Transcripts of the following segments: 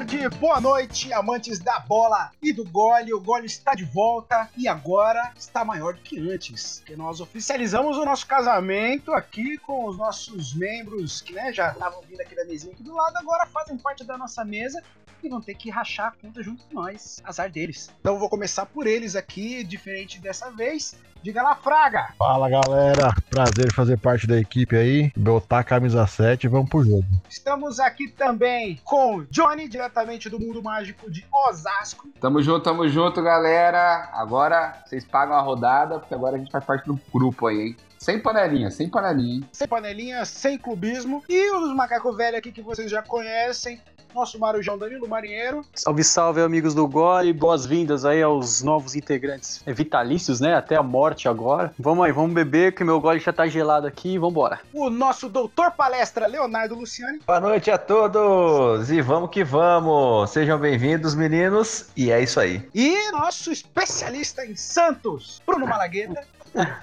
tarde, boa noite, amantes da bola e do gole. O gole está de volta e agora está maior do que antes. Porque nós oficializamos o nosso casamento aqui com os nossos membros que né, já estavam vindo aqui da mesinha aqui do lado, agora fazem parte da nossa mesa e vão ter que rachar a conta junto com nós. Azar deles. Então vou começar por eles aqui, diferente dessa vez. Diga lá, Fraga! Fala galera, prazer fazer parte da equipe aí, botar a camisa 7 e vamos pro jogo. Estamos aqui também com Johnny, diretamente do mundo mágico de Osasco. Tamo junto, tamo junto, galera. Agora vocês pagam a rodada, porque agora a gente faz parte do grupo aí, hein? Sem panelinha, sem panelinha, hein? Sem panelinha, sem clubismo. E os macacos velhos aqui que vocês já conhecem, nosso Marujão Danilo Marinheiro. Salve, salve, amigos do Gole. Boas-vindas aí aos novos integrantes vitalícios, né? Até a morte agora. Vamos aí, vamos beber, que meu gole já tá gelado aqui. Vambora. O nosso doutor palestra, Leonardo Luciani. Boa noite a todos e vamos que vamos. Sejam bem-vindos, meninos. E é isso aí. E nosso especialista em Santos, Bruno Malagueta.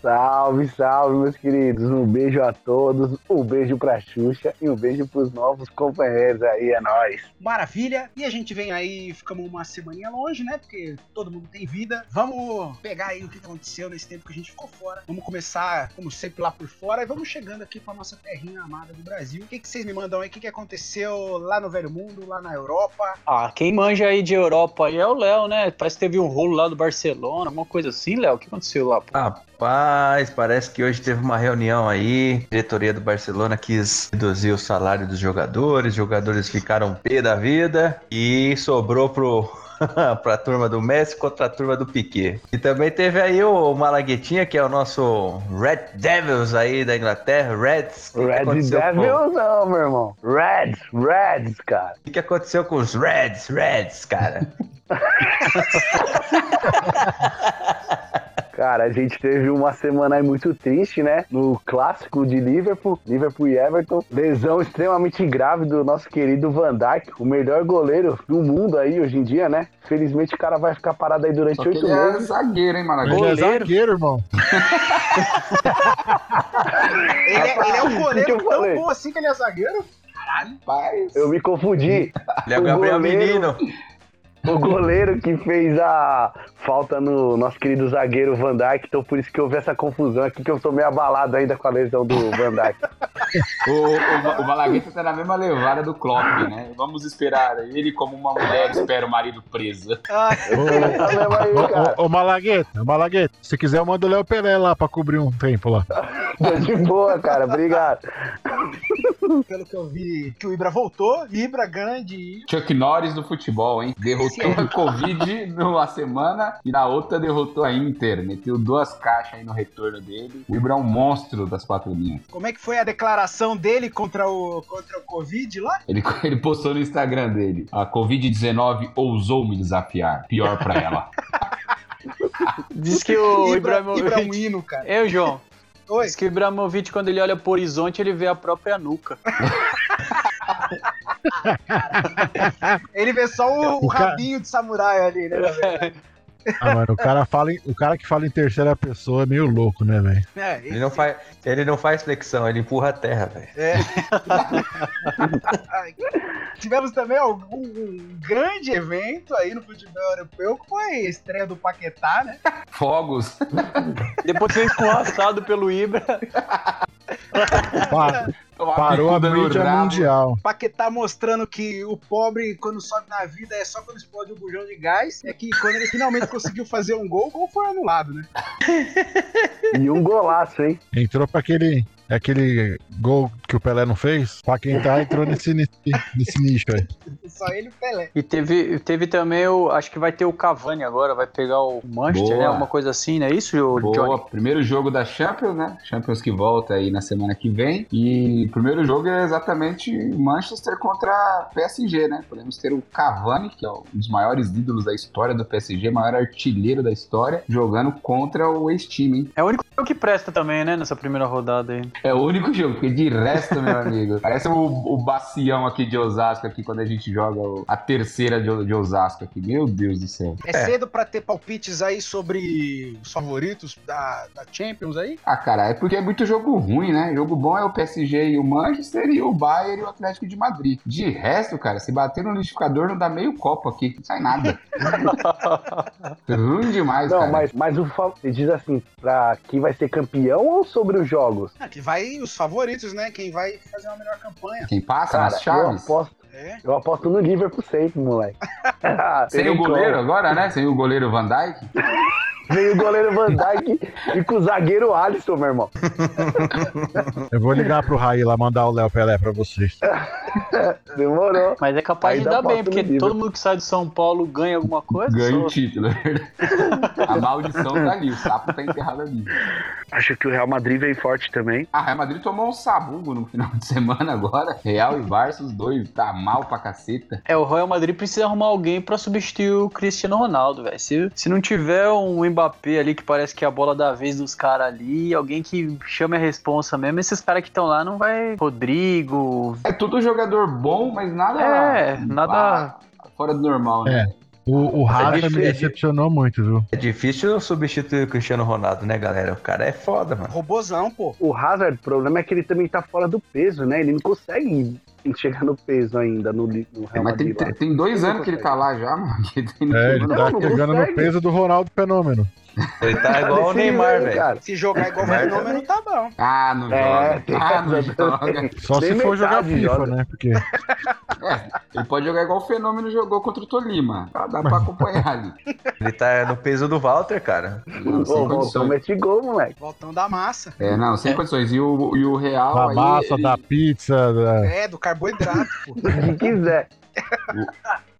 Salve, salve, meus queridos. Um beijo a todos, um beijo pra Xuxa e um beijo pros novos companheiros aí, é nóis. Maravilha. E a gente vem aí, ficamos uma semaninha longe, né? Porque todo mundo tem vida. Vamos pegar aí o que aconteceu nesse tempo que a gente ficou fora. Vamos começar, como sempre, lá por fora e vamos chegando aqui pra nossa terrinha amada do Brasil. O que, que vocês me mandam aí? O que, que aconteceu lá no Velho Mundo, lá na Europa? Ah, quem manja aí de Europa aí é o Léo, né? Parece que teve um rolo lá do Barcelona, alguma coisa assim, Léo. O que aconteceu lá? Pô? Rapaz, parece que hoje teve uma reunião aí. A diretoria do Barcelona quis reduzir o salário dos jogadores, os jogadores ficaram pé da vida e sobrou pro. pra turma do Messi contra a turma do Piquet. E também teve aí o Malaguetinha, que é o nosso Red Devils aí da Inglaterra, Reds. Red aconteceu com- Devils não, meu irmão. Reds, Reds, cara. O que, que aconteceu com os Reds, Reds, cara? Cara, a gente teve uma semana aí muito triste, né? No clássico de Liverpool, Liverpool e Everton. Lesão extremamente grave do nosso querido Van Dijk, o melhor goleiro do mundo aí hoje em dia, né? Felizmente o cara vai ficar parado aí durante oito ele é meses. zagueiro, hein, Ele Maravilha? é zagueiro, irmão. Ele é, ele é um O que que goleiro tão bom assim que ele é zagueiro? Rapaz. Eu me confundi. Ele é o O Gabriel goleiro- Menino. O goleiro que fez a falta no nosso querido zagueiro Van Dijk, então por isso que houve essa confusão aqui, que eu tô meio abalado ainda com a lesão do Van Dijk. O, o, o Malagueta tá na mesma levada do Klopp, né? Vamos esperar ele como uma mulher espera o marido preso. Ah. Ô, ô, ô, Malagueta, Malagueta, se quiser eu mando o Léo Pelé lá pra cobrir um tempo lá. De boa, cara. Obrigado. pelo que eu vi, que o Ibra voltou. Ibra grande. Chuck Norris do futebol, hein? Derrotou a Covid numa semana e na outra derrotou a Inter. Meteu duas caixas aí no retorno dele. O Ibra é um monstro das quatro linhas. Como é que foi a declaração dele contra o, contra o Covid lá? Ele, ele postou no Instagram dele. A Covid-19 ousou me desafiar. Pior pra ela. Diz que o Ibra, Ibra é um Ibrahimovic... hino, cara. Eu, João. Oi. Diz que o Ibrahimovic, quando ele olha pro horizonte, ele vê a própria nuca. Ele vê só o, o O cara- rabinho de samurai ali, né? Ah, mano, o cara, fala em- o cara que fala em terceira pessoa é meio louco, né, velho? É, Ele não, faz, ele não faz flexão, ele empurra a terra, velho. É. Tivemos também algum, um grande evento aí no futebol europeu, que foi a estreia do Paquetá, né? Fogos. Depois foi escorraçado pelo Ibra. Parou a mídia rabo. mundial. Paquetá mostrando que o pobre, quando sobe na vida, é só quando explode o bujão de gás. É que quando ele finalmente conseguiu fazer um gol, o gol foi anulado, né? E um golaço, hein? Entrou pra aquele, aquele gol que o Pelé não fez. Pra quem tá, entrou nesse, nesse, nesse nicho aí. Só ele e o Pelé. E teve, teve também o. Acho que vai ter o Cavani agora, vai pegar o Manchester, Boa. né? Uma coisa assim, não é isso, o Boa, Johnny? primeiro jogo da Champions, né? Champions que volta aí na semana que vem. E o primeiro jogo é exatamente Manchester contra PSG, né? Podemos ter o Cavani, que é um dos maiores ídolos da história do PSG, maior artilheiro da história, jogando contra o ex-time, hein? É o único que presta também, né? Nessa primeira rodada aí. É o único jogo, porque de resto, meu amigo, parece o, o bacião aqui de Osasco, aqui, quando a gente joga o- a terceira de, de Osasco aqui. Meu Deus do céu. É, cedo pra ter palpites aí sobre os favoritos da, da Champions aí? Ah, cara, é porque é muito jogo ruim, né? Jogo bom é o PSG e o Manchester e o Bayern e o Atlético de Madrid. De resto, cara, se bater no liquidificador não dá meio copo aqui, não sai nada. ruim demais, Não, cara. mas, mas o diz assim, pra quem vai ser campeão ou sobre os jogos? Ah, que vai os favoritos, né? Quem vai fazer uma melhor campanha. Quem passa Cara, nas eu chaves? aposto, É. eu aposto no Liverpool sempre, moleque. Sem Tem o goleiro como. agora, né? Sem o goleiro Van Dijk? Vem o goleiro Van Dijk e com o zagueiro Alisson, meu irmão. Eu vou ligar pro Raí lá, mandar o Léo Pelé pra vocês. Demorou. Mas é capaz de Ainda dar bem, porque todo mundo que sai de São Paulo ganha alguma coisa. Ganha só- o título, é verdade. A maldição tá ali, o sapo tá enterrado ali. Acho que o Real Madrid vem forte também. A Real Madrid tomou um sabugo no final de semana agora. Real e Barça, os dois, tá mal pra caceta. É, o Real Madrid precisa arrumar alguém pra substituir o Cristiano Ronaldo, velho. Se, se não tiver um Mbappé ali que parece que é a bola da vez dos caras ali, alguém que chame a responsa mesmo, esses caras que estão lá não vai. Rodrigo. É tudo jogador bom, mas nada. É, nada- ah, fora do normal, né? O, o Rafa me difícil. decepcionou muito, viu? É difícil substituir o Cristiano Ronaldo, né, galera? O cara é foda, mano. Robozão, pô. O Hazard, o problema é que ele também tá fora do peso, né? Ele não consegue chegar no peso ainda no, no É, Real mas tem, Madrid. lá. tem dois anos que ele tá lá já, mano. que tem- É, ele tá não chegando no peso do Ronaldo Fenômeno. Ele tá igual o Neymar, velho. Se jogar igual o fenômeno, tá bom. Ah, não É, joga. tem Ah, não joga. Só se for jogar FIFA, joga. né? Porque Ele pode jogar igual o Fenômeno jogou contra o Tolima. Dá dá pra acompanhar ali. Ele tá no peso do Walter, cara. Não, sem Ô, Voltão condições. mete gol, moleque. Voltão da massa. É, não, sem condições. E o, e o Real. da aí, massa, ele- da pizza, da... É, do carboidrato, pô. Que quiser.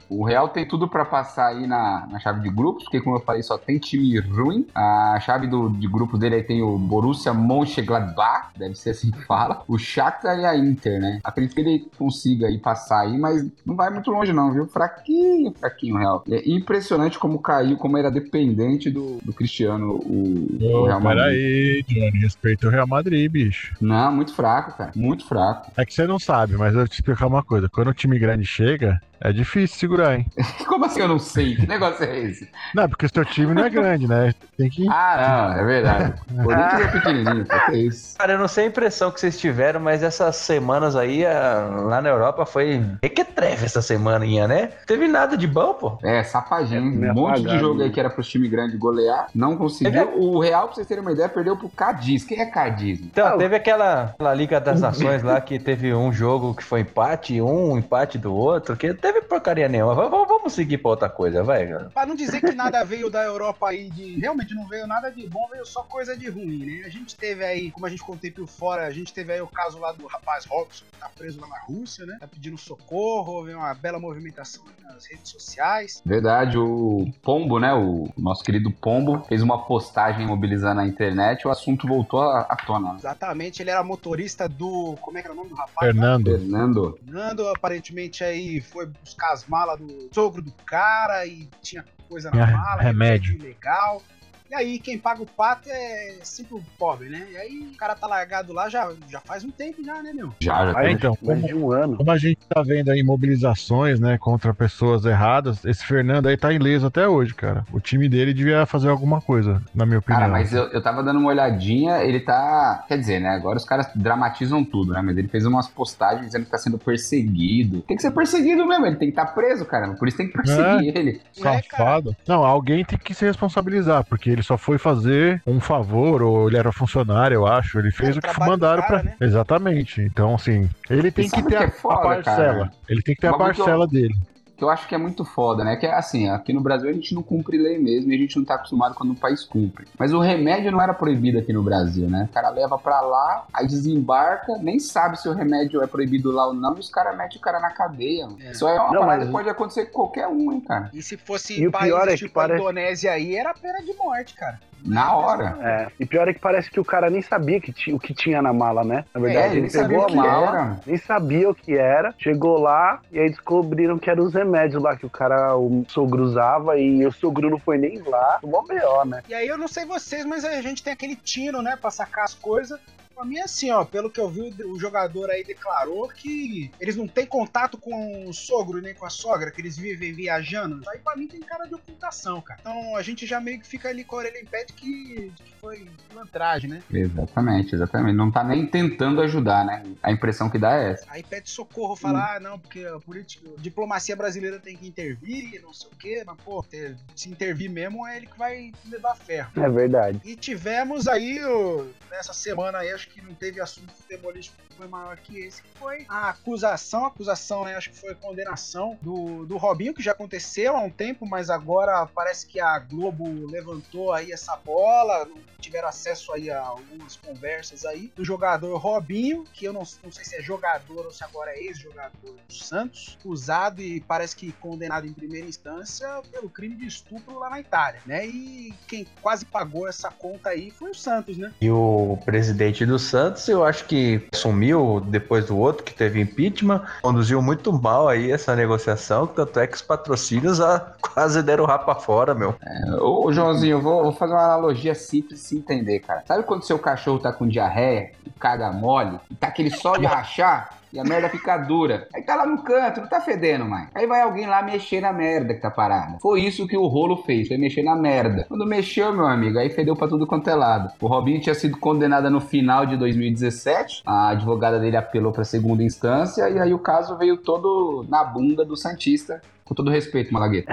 O Real tem tudo pra passar aí na, na chave de grupos, porque como eu falei, só tem time ruim. A chave do, de grupos dele aí tem o Borussia Mönchengladbach, deve ser assim que fala. O Shakhtar e a Inter, né? Acredito que ele consiga aí passar aí, mas não vai muito longe não, viu? Fraquinho, fraquinho o Real. É impressionante como caiu, como era dependente do, do Cristiano, o, o Ô, Real Madrid. peraí, Johnny, respeita o Real Madrid, bicho. Não, muito fraco, cara. Muito fraco. É que você não sabe, mas eu vou te explicar uma coisa. Quando o time grande chega, é difícil segurar, hein? Como assim eu não sei? Que negócio é esse? Não, porque o seu time não é grande, né? Tem que. Ah, não, é verdade. O Corinthians é pequenininho, só que é isso. Cara, eu não sei a impressão que vocês tiveram, mas essas semanas aí, a- lá na Europa, foi requetreve essa semaninha, né? Teve nada de bom, pô. É, safadinho. É, meio um monte de jogo aí né? que era pros times grandes golear, não conseguiu. O Real, pra vocês terem uma ideia, perdeu pro Cadiz. Quem é Cadiz? Então, Ah, teve aquela, aquela Liga das Nações lá que teve um jogo que foi empate, um empate do outro, que teve porcaria nenhuma. V- v- vamos seguir pra outra coisa, vai, cara. Pra não dizer que nada veio da Europa aí de. Realmente não veio nada de bom, veio só coisa de ruim, né? A gente teve aí, como a gente contei por fora, a gente teve aí o caso lá do rapaz Robson, que tá preso lá na Rússia, né? Tá pedindo socorro, houve uma bela movimentação aí nas redes sociais. Verdade, o Pombo, né? O nosso querido Pombo fez uma postagem mobilizando a internet e o assunto voltou à à tona. Exatamente, ele era motorista do. Como é que era o nome do rapaz? Fernando. Fernando. Fernando, aparentemente aí foi buscar as malas do sogro do cara e tinha coisa na mala, remédio. ilegal. E aí quem paga o pato é sempre o pobre, né? E aí o cara tá largado lá já, já faz um tempo já, né, meu? Já, já Aí, então, Mais como, de um ano. como a gente tá vendo aí mobilizações, né, contra pessoas erradas, esse Fernando aí tá ileso até hoje, cara. O time dele devia fazer alguma coisa, na minha opinião. Cara, mas eu, eu tava dando uma olhadinha, ele tá. Quer dizer, né? Agora os caras dramatizam tudo, né? Mas ele fez umas postagens dizendo que tá sendo perseguido. Tem que ser perseguido mesmo, ele tem que estar tá preso, cara. Por isso tem que perseguir ele. Safado. Não, alguém tem que se responsabilizar, porque ele só foi fazer um favor, ou ele era funcionário, eu acho. Ele fez Era o que mandaram pra. né? Exatamente. Então, assim, ele tem que ter que a, é foda, a parcela. cara? Ele tem que ter a Uma coisa que eu- parcela dele. Que eu acho que é muito foda, né? Que é assim, aqui no Brasil a gente não cumpre lei mesmo e a gente não tá acostumado quando o país cumpre. Mas o remédio não era proibido aqui no Brasil, né? O cara leva pra lá, aí desembarca, nem sabe se o remédio é proibido lá ou não, e os caras metem o cara na cadeia. mano. É. Isso é uma Não, parada mas- que pode acontecer com qualquer um, hein, cara. E se fosse E o países pior é que tipo parece- Indonésia aí, era pena de morte, cara. Na hora. É. E pior é que parece que o cara nem sabia que o que tinha na mala, né? Na É, verdade, ele ele sabia pegou o a mala, era. nem sabia o que era, chegou lá e aí descobriram que eram os remédios lá que o cara, o sogro usava e o sogro não foi nem lá, mó B.O., né? E aí eu não sei vocês, mas a gente tem aquele tino, né, pra sacar as coisas. Pra mim é assim, ó, pelo que eu vi, o jogador aí declarou que eles não têm contato com o sogro nem com a sogra, que eles vivem viajando. Isso aí pra mim tem cara de ocultação, cara. Então a gente já meio que fica ali com a orelha em pé de que, de que foi pilantragem, né? Exatamente, exatamente. Não tá nem tentando ajudar, né? A impressão que dá é essa. Aí pede socorro, fala, ah, não, porque a política, a diplomacia brasileira tem que intervir, não sei o quê, mas, pô, ter- se intervir mesmo é ele que vai levar ferro. É verdade. E tivemos aí, o- nessa semana aí, acho que não teve assunto futebolístico que foi maior que esse, que foi a acusação, acusação, né, acho que foi a condenação do, do Robinho, que já aconteceu há um tempo, mas agora parece que a Globo levantou aí essa bola, tiveram acesso aí a algumas conversas aí, do jogador Robinho, que eu não, não sei se é jogador ou se agora é ex-jogador do Santos, acusado e parece que condenado em primeira instância pelo crime de estupro lá na Itália, né, e quem quase pagou essa conta aí foi o Santos, né? E o presidente do Santos, eu acho que sumiu depois do outro, que teve impeachment, conduziu muito mal aí essa negociação, tanto é que os patrocínios ah, quase deram o rapa fora, meu. Ô, Joãozinho, eu vou, vou fazer uma analogia simples se entender, cara. Sabe quando seu cachorro tá com diarreia caga mole, tá aquele só de rachar? E a merda fica dura. Aí tá lá no canto, não tá fedendo mais. Aí vai alguém lá mexer na merda que tá parada. Foi isso que o rolo fez, foi mexer na merda. Quando mexeu, meu amigo, aí fedeu pra tudo quanto é lado. O Robinho tinha sido condenado no final de 2017. A advogada dele apelou pra segunda instância. E aí o caso veio todo na bunda do Santista. Com todo respeito, Malagueta.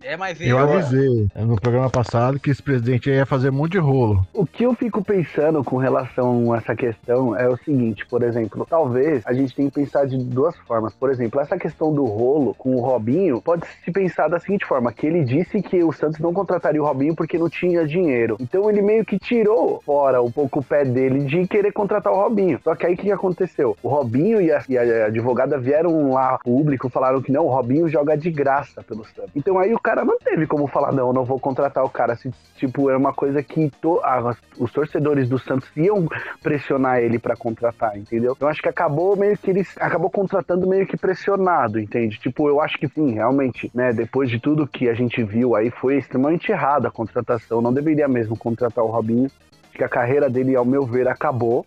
É, mas Eu avisei no programa passado que esse presidente aí ia fazer um monte de rolo. O que eu fico pensando com relação a essa questão é o seguinte, por exemplo, talvez a gente tenha que pensar de duas formas. Por exemplo, essa questão do rolo com o Robinho pode se pensar da seguinte forma, que ele disse que o Santos não contrataria o Robinho porque não tinha dinheiro. Então ele meio que tirou fora um pouco o pé dele de querer contratar o Robinho. Só que aí o que aconteceu? O Robinho e a, e a advogada vieram lá público, falaram que não, o Robinho joga de graça pelo Santos. Então aí o cara não teve como falar, não, não vou contratar o cara. Se, tipo, era uma coisa que to- ah, os torcedores do Santos iam pressionar ele pra contratar, entendeu? Eu acho que acabou meio que ele acabou contratando meio que pressionado, entende? Tipo, eu acho que sim, realmente, né, depois de tudo que a gente viu aí, foi extremamente errado a contratação. Não deveria mesmo contratar o Robinho. Que a carreira dele, ao meu ver, acabou.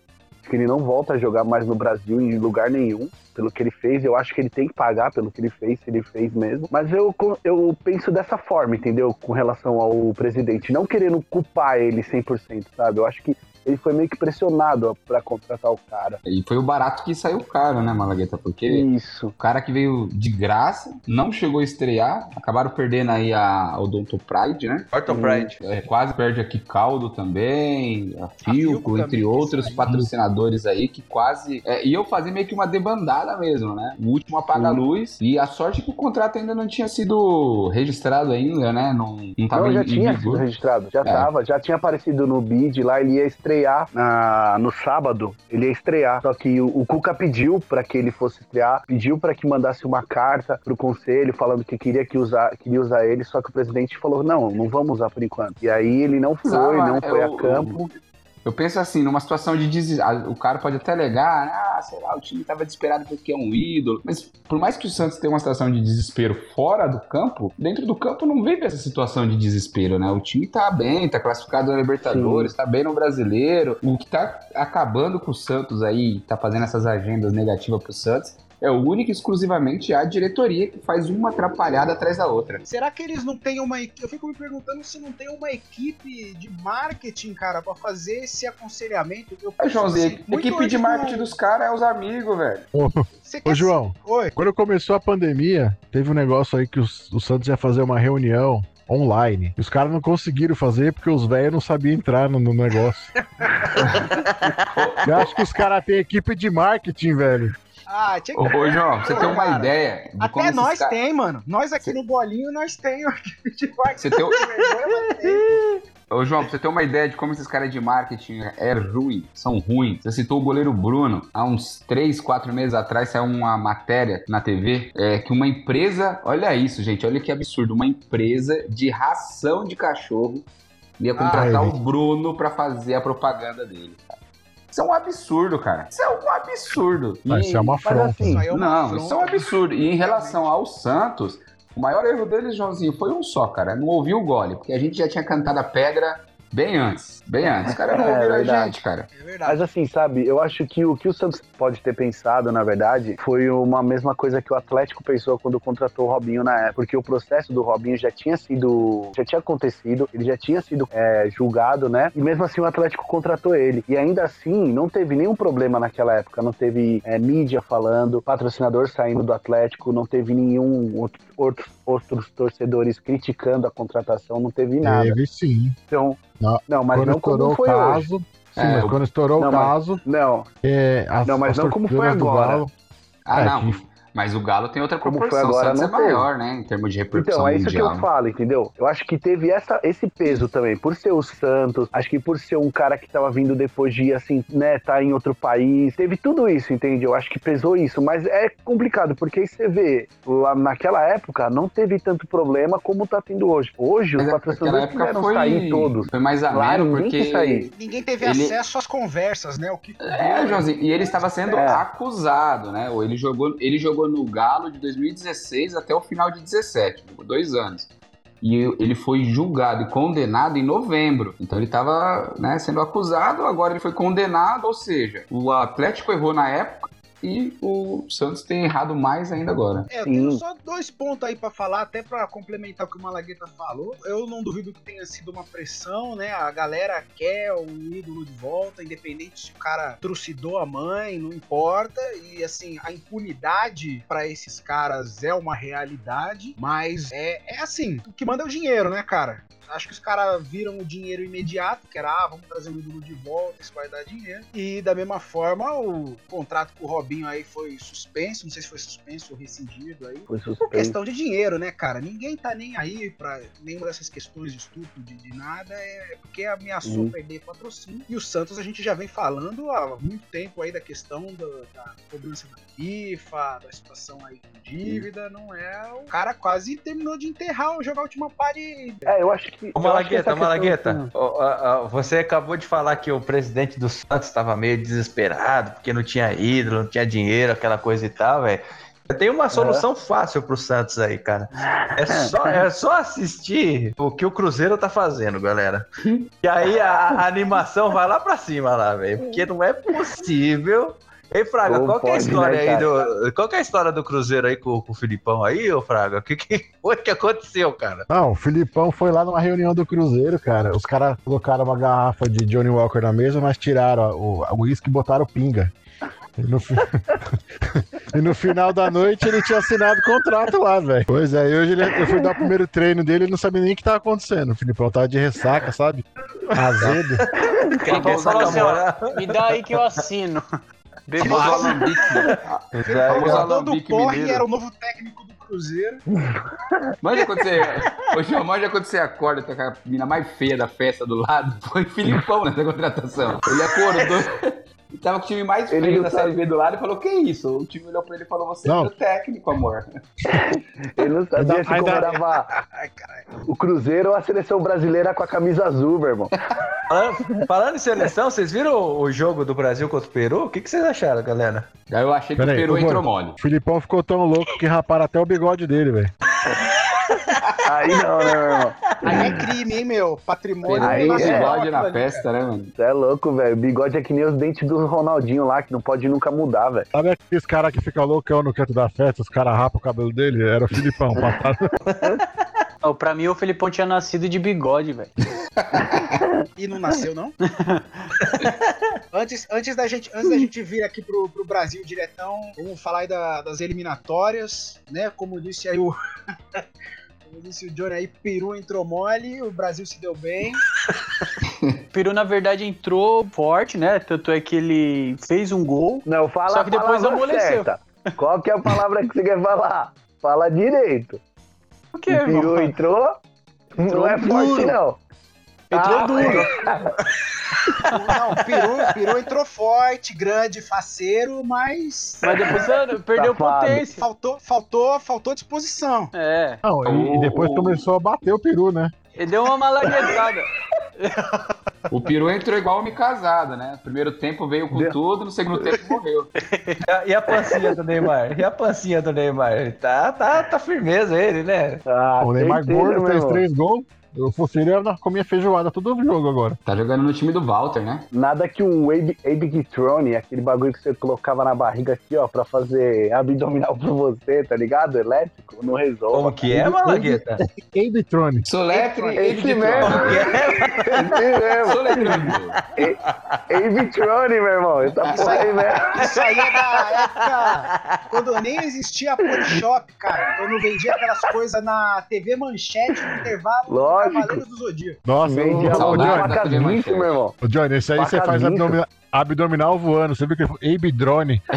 Que ele não volta a jogar mais no Brasil em lugar nenhum pelo que ele fez. Eu acho que ele tem que pagar pelo que ele fez, se ele fez mesmo. Mas eu, eu penso dessa forma, entendeu? Com relação ao presidente. Não querendo culpar ele 100%, sabe? Eu acho que ele foi meio que pressionado pra contratar o cara. E foi o barato que saiu caro, né, Malagueta? Porque Isso. o cara que veio de graça, não chegou a estrear, acabaram perdendo aí a Odonto Pride, né? Orton Pride. É, quase perde aqui Caldo também, a Filco, entre também, outros patrocinadores aí que quase. É, e eu fazia meio que uma debandada mesmo, né? O último apaga a luz. E a sorte é que o contrato ainda não tinha sido registrado ainda, né? Não, não tava Não, já em, tinha em sido registrado, já É. tava, já tinha aparecido no bid lá, ele ia estrear na- no sábado, ele ia estrear. Só que o, o Cuca pediu pra que ele fosse estrear, pediu pra que mandasse uma carta pro conselho falando que queria que usar, queria usar ele, só que o presidente falou: "Não, não vamos usar por enquanto". E aí ele não foi, não é, foi a o- campo. Eu penso assim, numa situação de desespero, o cara pode até alegar, ah, sei lá, o time tava desesperado porque é um ídolo, mas por mais que o Santos tenha uma situação de desespero fora do campo, dentro do campo não vive essa situação de desespero, né? O time tá bem, tá classificado na Libertadores, tá bem no Brasileiro. O que tá acabando com o Santos aí, tá fazendo essas agendas negativas pro Santos, é única e exclusivamente a diretoria que faz uma atrapalhada atrás da outra. Será que eles não têm uma equipe? Eu fico me perguntando se não tem uma equipe de marketing, cara, pra fazer esse aconselhamento. Eu penso Joãozinho, assim, equipe de marketing dos caras é os amigos, velho. Quer- Ô, João, Oi. quando começou a pandemia, teve um negócio aí que os- o Santos ia fazer uma reunião online. E os caras não conseguiram fazer porque os velhos não sabiam entrar no, no negócio. Eu acho que os caras têm equipe de marketing, velho. Ah, tinha que. ô, João, pra você tem uma Cara, ideia Até nós tem, mano. Nós aqui no bolinho, nós tem uma equipe de marketing. Você tem... Tem. Ô, João, pra você ter uma ideia de como esses caras de marketing é ruim, são ruins. Você citou o goleiro Bruno. Há uns 3, 4 meses atrás saiu uma matéria na TV é, que uma empresa. Olha isso, gente. Olha que absurdo. Uma empresa de ração de cachorro ia contratar Ah, o Bruno pra fazer a propaganda dele, cara. Isso é um absurdo, cara. Isso é um absurdo. Ah, isso é uma afronta. assim, Isso aí é uma Não, afronta. isso é um absurdo. E em relação ao Santos, o maior erro deles, Joãozinho, foi um só, cara. Não ouviu o gole, porque a gente já tinha cantado a pedra Bem antes, bem antes. Os caras não É, ouviram a verdade. gente, cara. É verdade. Mas assim, sabe, eu acho que o que o Santos pode ter pensado, na verdade, foi uma mesma coisa que o Atlético pensou quando contratou o Robinho na época. Porque o processo do Robinho já tinha sido. já tinha acontecido, ele já tinha sido é, julgado, né? E mesmo assim o Atlético contratou ele. E ainda assim, não teve nenhum problema naquela época. Não teve é, mídia falando, patrocinador saindo do Atlético, não teve nenhum outro, outro- outros torcedores criticando a contratação, não teve nada. Teve sim. Então. Não, Não, mas não como o foi hoje. caso. Sim, É, mas o- quando estourou Não, o mas- caso, Não, é, as, Não, mas as não como foi agora. Galo- Ah, É, não. que- Mas o Galo tem outra Como foi proporção. O agora, Santos é maior, né? Em termos de repercussão Então, é isso que mundial. eu falo, entendeu? Eu acho que teve essa, esse peso também, por ser o Santos, acho que por ser um cara que tava vindo depois de, assim, né, tá em outro país, teve tudo isso, entende? Eu acho que pesou isso, mas é complicado, porque aí você vê, lá naquela época não teve tanto problema como tá tendo hoje. Hoje os Mas aquela patrocinadores época tiveram foi, sair todos. foi mais ameno, ninguém porque... sair. Ninguém teve Ele- acesso às conversas, né? O que É, Joãozinho, e ele estava sendo É. acusado, né? Ou Ele jogou, ele jogou no Galo de 2016 até o final de 17, jogou dois anos. E ele foi julgado e condenado em novembro. Então ele estava né, sendo acusado, agora ele foi condenado, ou seja, o Atlético errou na época e o Santos tem errado mais ainda agora. É, eu tenho só dois pontos aí pra falar, até pra complementar o que o Malagueta falou. Eu não duvido que tenha sido uma pressão, né? A galera quer o ídolo de volta, independente se o cara trucidou a mãe, não importa. E assim, a impunidade pra esses caras é uma realidade, mas é, é assim, o que manda é o dinheiro, né, cara? Acho que os caras viram o dinheiro imediato, que era, ah, vamos trazer o ídolo de volta, isso vai dar dinheiro. E da mesma forma, o contrato com o Robinho aí foi suspenso, não sei se foi suspenso ou rescindido aí. Foi Por suspenso. questão de dinheiro, né, cara? Ninguém tá nem aí pra nenhuma dessas questões de estupro, de, de nada, é porque ameaçou Uhum. perder patrocínio. E o Santos a gente já vem falando há muito tempo aí da questão da, da cobrança da FIFA, da situação aí com dívida, não é? O cara quase terminou de enterrar jogar a última pare. É, eu acho que. Que Malagueta, ô, Malagueta, questão- ó, você acabou de falar que o presidente do Santos estava meio desesperado, porque não tinha ídolo, não tinha dinheiro, aquela coisa e tal, velho. Eu tenho uma solução fácil pro Santos aí, cara. É só, é só assistir o que o Cruzeiro tá fazendo, galera. E aí a, a animação vai lá pra cima lá, velho. Porque não é possível. Ei, Fraga, qual que é a história né, aí do. Qual que é a história do Cruzeiro aí com, com o Filipão aí, ô Fraga? O que, que foi que aconteceu, cara? Não, o Filipão foi lá numa reunião do Cruzeiro, cara. Os caras colocaram uma garrafa de Johnny Walker na mesa, mas tiraram o uísque e botaram pinga. E no, fi- e no final da noite ele tinha assinado o contrato lá, velho. Pois é, e hoje ele, eu fui dar o primeiro treino dele e não sabia nem o que tava acontecendo. O Filipão tava de ressaca, sabe? Azedo. Quem quer falou assim, ó? Me dá aí que eu assino. Famoso Bebê. alambique. O do alambique Porre era o novo técnico do Cruzeiro. Manja quando você. João, manja quando você acorda tá com a menina mais feia da festa do lado. Foi Filipão nessa contratação. Ele acordou. Tava com o time mais Ele feio não da sabe. Série B do lado e falou: Que isso? O time olhou pra ele e falou: Você Não. é o técnico, amor. Ele não sabia Ainda- se o Cruzeiro ou a seleção brasileira com a camisa azul, meu irmão. Falando, falando em seleção, vocês viram o, jogo do Brasil contra o Peru? O que, que vocês acharam, galera? Aí eu achei que Peraí, o Peru entrou mole. O Filipão ficou tão louco que raparam até o bigode dele, velho. Aí não, né, meu irmão? Aí é crime, hein, meu? Patrimônio Aí nacional é. bigode na festa, né, mano? Você é louco, velho. Bigode é que nem os dentes do Ronaldinho lá, que não pode nunca mudar, velho. Sabe aqueles caras que ficam loucão no canto da festa, os caras rapam o cabelo dele? Era o Filipão. Passaram... Ó, Pra mim, o Felipão tinha nascido de bigode, velho. E não nasceu, não? antes, antes, da gente, antes da gente vir aqui pro, pro Brasil diretão, vamos falar aí da- das eliminatórias, né? Como disse aí o. O Johnny aí, Peru entrou mole, o Brasil se deu bem. Peru, na verdade, entrou forte, né? Tanto é que ele fez um gol. Não, fala Só que a depois palavra amoleceu. certa. Qual que é a palavra que você quer falar? Fala direito. O que, o Peru irmão? entrou, não é forte, duro. não. Entrou Ah, duro. Não, o Peru, Peru entrou forte, grande, faceiro, mas. Mas depois perdeu Safado. potência. Faltou, faltou, faltou disposição. É, Não, e, e depois começou a bater o peru, né? ele deu uma malaguetada. O Peru entrou igual homem casado, né? Primeiro tempo veio com tudo, no segundo tempo morreu. E a, pancinha do Neymar? E a pancinha do Neymar? Tá, tá, tá firmeza ele, né? Ah, o Neymar gordo fez três gols. Eu fosse ele, eu comia feijoada todo jogo agora. Tá jogando no time do Walter, né? Nada que um Abe, Abe Throne, aquele bagulho que você colocava na barriga aqui, ó, pra fazer abdominal pra você, tá ligado? Elétrico, não resolve. Como que é, Malagueta? Abe Trone. Soletre Esse Esse mesmo. Como que é? Esse mesmo. Soletrando. Abe Throne, meu irmão. Essa porra aí mesmo. isso aí é da época quando nem existia Polishop, cara. Eu não vendia aquelas coisas na TV Manchete no intervalo Lógico. Cavaleiros do Zodíaco. Nossa, pra TV casa Manchete. meu irmão. ô, Johnny, esse aí você faz Facadinho. abdominal, abdominal voando. Você viu que ele falou Abe Drone?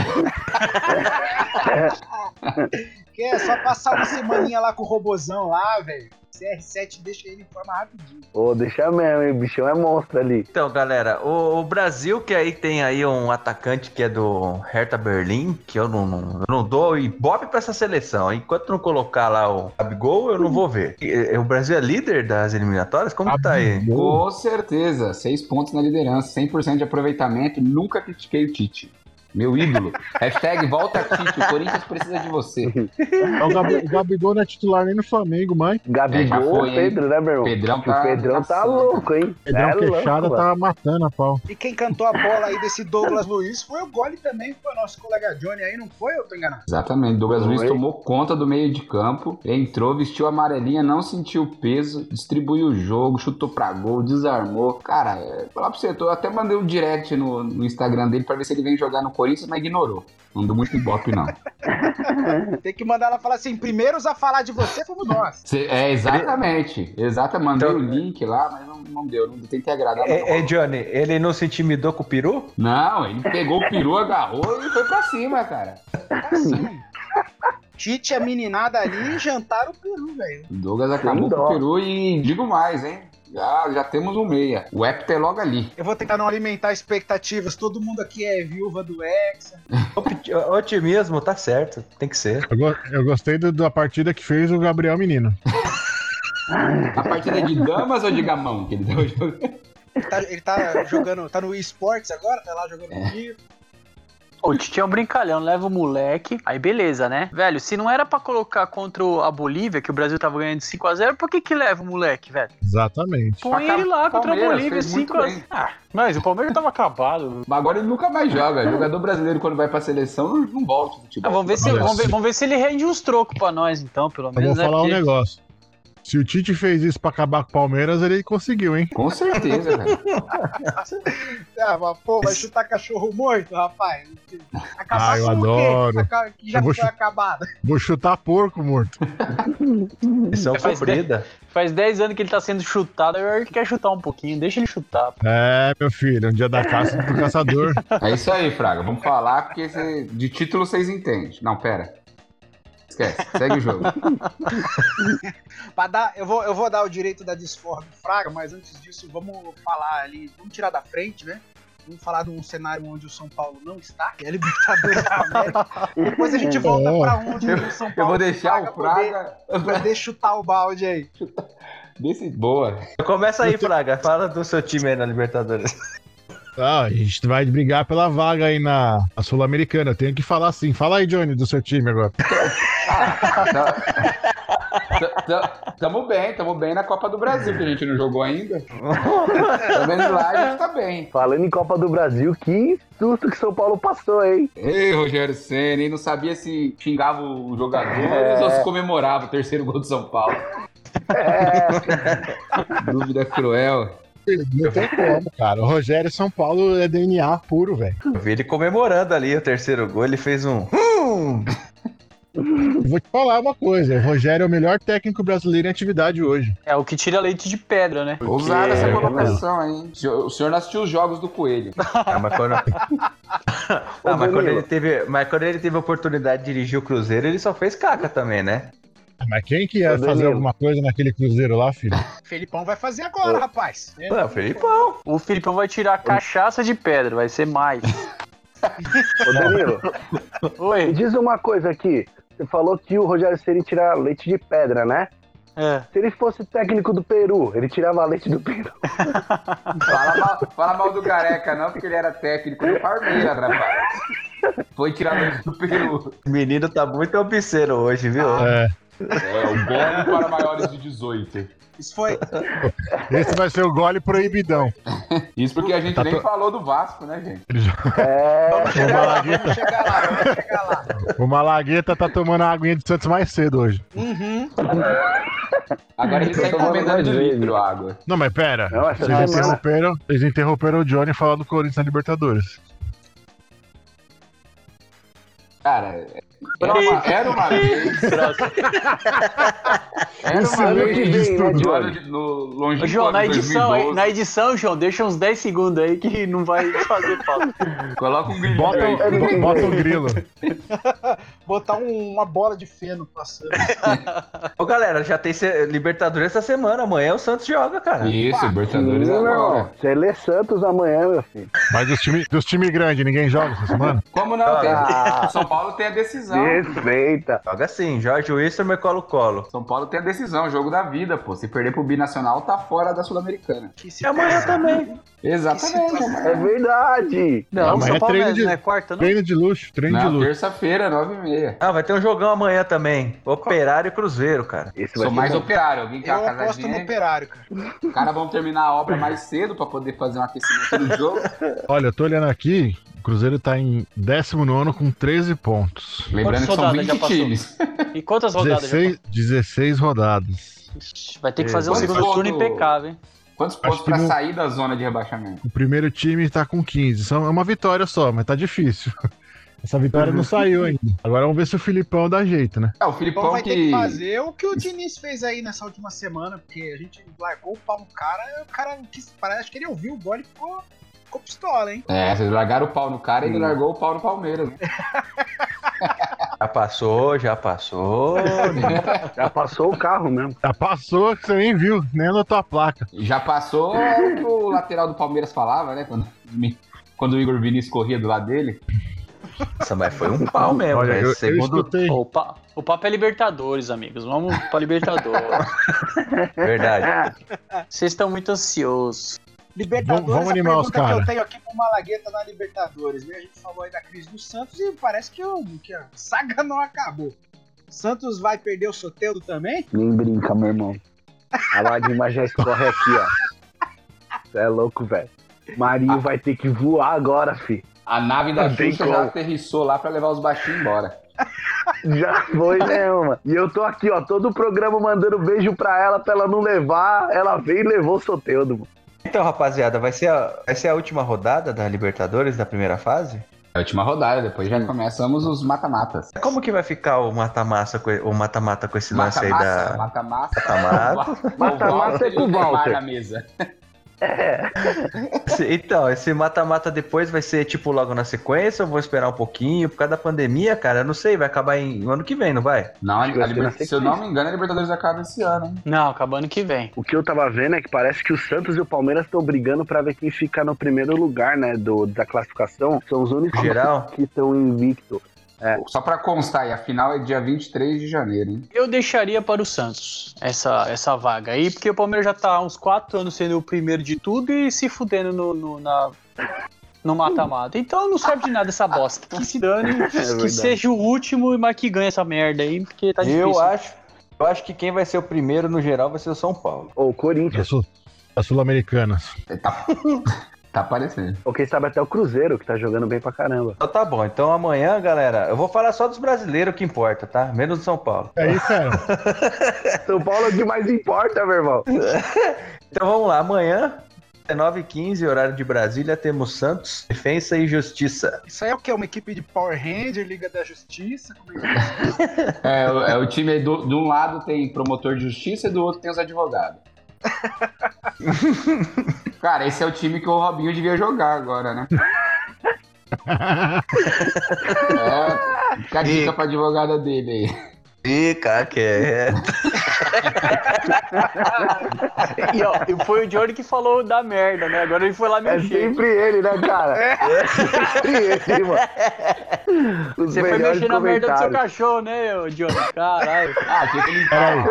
Que é só passar uma semaninha lá com o robozão lá, velho. CR7 deixa ele em forma rapidinho. Ô, deixa mesmo, hein? O bichão é monstro ali. Então, galera, o, o Brasil que aí tem aí um atacante que é do Hertha Berlim, que eu não, não, eu não dou ibope pra essa seleção. Enquanto não colocar lá o Gabigol, eu não vou ver. E, e, o Brasil é líder das eliminatórias? Como que tá aí? Com certeza. Seis pontos na liderança, 100% de aproveitamento. Nunca critiquei o Tite. Meu ídolo. Hashtag volta Tite. O Corinthians precisa de você. O, Gabi, o Gabigol não é titular nem no Flamengo, mãe. É, Gabigol, foi, hein? Pedro, né, meu irmão? Pedrão o tá- Pedrão tá, tá louco, hein? Pedrão é Queixada louco, tá matando a pau. E quem cantou a bola aí desse Douglas Luiz foi o Gole também, foi o nosso colega Johnny aí, não foi? Eu tô enganado. Exatamente. Douglas Oi. Luiz tomou conta do meio de campo, entrou, vestiu a amarelinha, não sentiu o peso, distribuiu o jogo, chutou pra gol, desarmou. Cara, é, falar pra você, eu até mandei um direct no, no Instagram dele pra ver se ele vem jogar no Corinthians, mas ignorou. Não deu muito ibope, não. Tem que mandar ela falar assim: primeiros a falar de você fomos nós. Cê- é, exatamente. Exatamente. Mandei Então- o link lá, mas não, não deu. Não tentei agradar. É, é. Johnny, ele não se intimidou com o peru? Não, ele pegou o peru, agarrou e foi pra cima, cara. Assim. Tite, a meninada ali, jantaram o peru, velho. Douglas acabou com o peru e digo mais, hein? Já, já temos um meia. O Hector é logo ali. Eu vou tentar não alimentar expectativas. Todo mundo aqui é viúva do Hexa. Otimismo, tá certo. Tem que ser. Eu, go- eu gostei do- da partida que fez o Gabriel Menino. A partida é de damas ou de gamão que ele deu jogo? Ele tá, ele tá jogando, tá no esportes agora, tá lá jogando É. O Tite é um brincalhão, leva o moleque, aí beleza, né? Velho, se não era pra colocar contra a Bolívia, que o Brasil tava ganhando de 5x0, por que que leva o moleque, velho? Exatamente. Põe ele lá contra a Bolívia, fez muito 5x0. bem. Ah, mas o Palmeiras tava acabado. Mas agora ele nunca mais joga. Jogador brasileiro, quando vai pra seleção, não, volta. no Ah, vamos, ver se, vamos, ver, se- vamos ver se ele rende uns trocos pra nós, então, pelo Eu vou menos. né? falar um Porque- negócio. Se o Tite fez isso pra acabar com o Palmeiras, ele conseguiu, hein? Com certeza, velho. Ah, mas, pô, vai chutar cachorro morto, rapaz. Acabar Ah, eu quê? adoro. Que já Eu vou foi acabado. Vou chutar porco morto. Missão Faz cumprida. Faz 10 anos que ele tá sendo chutado, agora ele quer chutar um pouquinho, deixa ele chutar. É, meu filho, um dia da caça do caçador. É isso aí, Fraga. Vamos falar porque cê- de título vocês entendem. Não, pera. Esquece. Segue o jogo. Pra dar, eu, vou, eu vou dar o direito da disforme do Fraga, mas antes disso, vamos falar ali, vamos tirar da frente, né? Vamos falar de um cenário onde o São Paulo não está, que é a Libertadores da América. Depois a gente volta É. pra onde o São Paulo Eu vou deixar o poder, Fraga. poder chutar o balde aí. Desse... Boa. Começa aí, Fraga. Fala do seu time aí na Libertadores. Ah, a gente vai brigar pela vaga aí na, na Sul-Americana. Eu tenho que falar assim. Fala aí, Johnny, do seu time agora. Tamo bem, tamo bem na Copa do Brasil, que a gente não jogou ainda. Pelo menos lá a gente tá bem. Falando em Copa do Brasil, que susto que São Paulo passou, hein? Ei, Rogério Senna, e não sabia se xingava os jogadores ou se comemorava o terceiro gol do São Paulo. Dúvida cruel. Não tem como, cara. O Rogério São Paulo é DNA puro, velho. Eu vi ele comemorando ali o terceiro gol. Ele fez um. Hum! Vou te falar uma coisa. O Rogério é o melhor técnico brasileiro em atividade hoje. É o que tira leite de pedra, né? Ousada essa colocação aí. O senhor, não assistiu os jogos do Coelho. Ah, mas quando... Ah, mas quando ele teve, mas quando ele teve a oportunidade de dirigir o Cruzeiro, ele só fez caca também, né? Mas quem que ia fazer alguma coisa naquele Cruzeiro lá, filho? Felipão vai fazer agora, rapaz. É, Não, Felipão. O Filipão vai tirar cachaça de pedra, vai ser mais. Ô, Danilo, me Oi. diz uma coisa aqui. Você falou que o Rogério Ceni tira leite de pedra, né? É. Se ele fosse técnico do Peru, ele tirava leite do Peru. Fala mal, fala mal do Careca, não, porque ele era técnico do Palmeiras, rapaz. Foi tirado do Peru. O menino tá muito obsceno hoje, viu? É. É, o bom para maiores de 18. Isso foi. Esse vai ser o gole proibidão. Isso porque a gente Tá nem to- falou do Vasco, né, gente? Ele já- É, Vamos chegar lá, Malagueta. vamos chegar lá, vamos chegar lá. O Malagueta tá tomando a aguinha de Santos mais cedo hoje. Uhum. Agora ele tá encomendando de litro a água. Não, mas pera. Não, Vocês interromperam, vocês interromperam o Johnny falando do Corinthians na Libertadores. Cara, era uma, era uma vez. Era uma é vez tudo. ano de- no longe Ô, João, na edição, aí, 2012. na edição, João, deixa uns 10 segundos aí que não vai fazer falta. Coloca um grilinho Bota, aí. bota o grilo. Botar um- uma bola de feno passando. Ô, galera, já tem se- Libertadores essa semana. Amanhã o Santos joga, cara. Isso, Sim, Libertadores meu irmão. agora. Tele Santos amanhã, meu filho. Mas dos times dos time grandes, ninguém joga essa semana? Como não? Tem, Ah. São Paulo tem a decisão. Respeita. Joga sim, Jorge Wilson e Colo-Colo. São Paulo tem a decisão, jogo da vida, pô. Se perder pro Binacional, tá fora da Sul-Americana. Que se E amanhã também. Exatamente. É verdade. Não, Não, mas São é Paulo é, de- não é quarta, não? Treino de luxo, treino de Na luxo. terça-feira, nove e meia. Ah, vai ter um jogão amanhã também. Operário e Cruzeiro, cara. Esse vai Sou mais bom. operário. Alguém quer Eu aposto no operário, cara. Os caras vão terminar a obra mais cedo pra poder fazer um aquecimento do jogo. Olha, eu tô olhando aqui, o Cruzeiro tá em 19 com 13 pontos. Lembrando que são rodadas já 20 passou? times. E quantas rodadas 16, 16 rodadas. Vai ter que fazer um segundo turno impecável, hein? Quantos pontos não- sair da zona de rebaixamento? O primeiro time tá com 15. São, é uma vitória só, mas tá difícil. Essa vitória não saiu ainda. Agora vamos ver se o Filipão dá jeito, né? É, o Então Filipão vai ter que que. fazer o que o Diniz fez aí nessa última semana, porque a gente largou o pau no cara, o cara quis, parece que ele ouviu o gol e ficou, ficou pistola, hein? É, vocês largaram o pau no cara e ele largou o pau no Palmeiras. né? Já passou, já passou. Já passou o carro mesmo. Já passou que você nem viu, nem anotou a placa. Já passou o que o lateral do Palmeiras falava, né? Quando, quando o Igor Vinícius corria do lado dele. Nossa, mas foi um pau mesmo, Olha, velho. eu, eu Segundo. Pô, o, pa- o papo é Libertadores, amigos. Vamos pra Libertadores. Verdade. Vocês estão muito ansiosos. Libertadores, Vamos- vamos animar a os pergunta que cara. eu tenho aqui pro Malagueta na Libertadores, né? A gente falou aí da crise do Santos e parece que, o, que a saga não acabou. Santos vai perder o Soteldo também? Nem brinca, meu irmão. A lágrima já escorre aqui, ó. Você é louco, velho. Marinho vai ter que voar agora, fi. A nave da Xuxa já aterrissou lá pra levar os baixinhos embora. Já foi, né, mano? E eu tô aqui, ó, todo o programa mandando beijo pra ela, pra ela não levar. Ela veio e levou o Soteudo, mano. Então, rapaziada, vai ser, a, vai ser a última rodada da Libertadores da primeira fase? É a última rodada, depois já começamos os mata-matas. Como que vai ficar o mata-massa com, o mata-mata com esse lance aí da. mata-massa. Mata-mata. Mata-mata é com o Walter. na mesa. Esse- Então, esse mata-mata depois vai ser tipo logo na sequência ou vou esperar um pouquinho? Por causa da pandemia, cara, eu não sei, vai acabar em no ano que vem, não vai? Não, a, Liber- se eu não me engano, a Libertadores acaba esse ano, hein? Não, acabando que vem. O que eu tava vendo é que parece que o Santos e o Palmeiras estão brigando pra ver quem fica no primeiro lugar, né, do, da classificação. São os únicos Geral? que estão invicto. Só pra constar, aí, a final é dia 23 de janeiro, hein? Eu deixaria para o Santos essa, essa vaga aí, porque o Palmeiras já tá há uns quatro anos sendo o primeiro de tudo e se fudendo no, no, na- no mata-mata. Então não serve de nada essa bosta. Que se dane, que verdade. seja o último, mas que ganhe essa merda aí, porque tá difícil. eu acho. Eu acho que quem vai ser o primeiro no geral vai ser o São Paulo. Ou Da Corinthians. Sul- da Sul-Americanas. Tá, tá aparecendo. Ou quem sabe até o Cruzeiro, que tá jogando bem pra caramba. Então tá bom. Então amanhã, galera, eu vou falar só dos brasileiros que importa, tá? Menos do São Paulo. É isso, cara. São Paulo é o que mais importa, meu irmão. Então vamos lá, amanhã, 19h15, horário de Brasília, temos Santos, Defensa e Justiça. Isso aí é o quê? Uma equipe de Power Ranger, Liga da Justiça? Como é que é? É, o- é o time aí, do, de um lado tem promotor de justiça e do outro tem os advogados. Cara, esse é o time que o Robinho devia jogar agora, né? É, fica a dica pra advogada dele aí. Fica quieto. E ó, foi o Johnny que falou da merda, né? Agora ele foi lá É mexer. sempre ele, né, cara? É sempre ele, mano. Os Você foi mexer na merda do seu cachorro, né, Johnny? Caralho. Ah, tinha que limpar.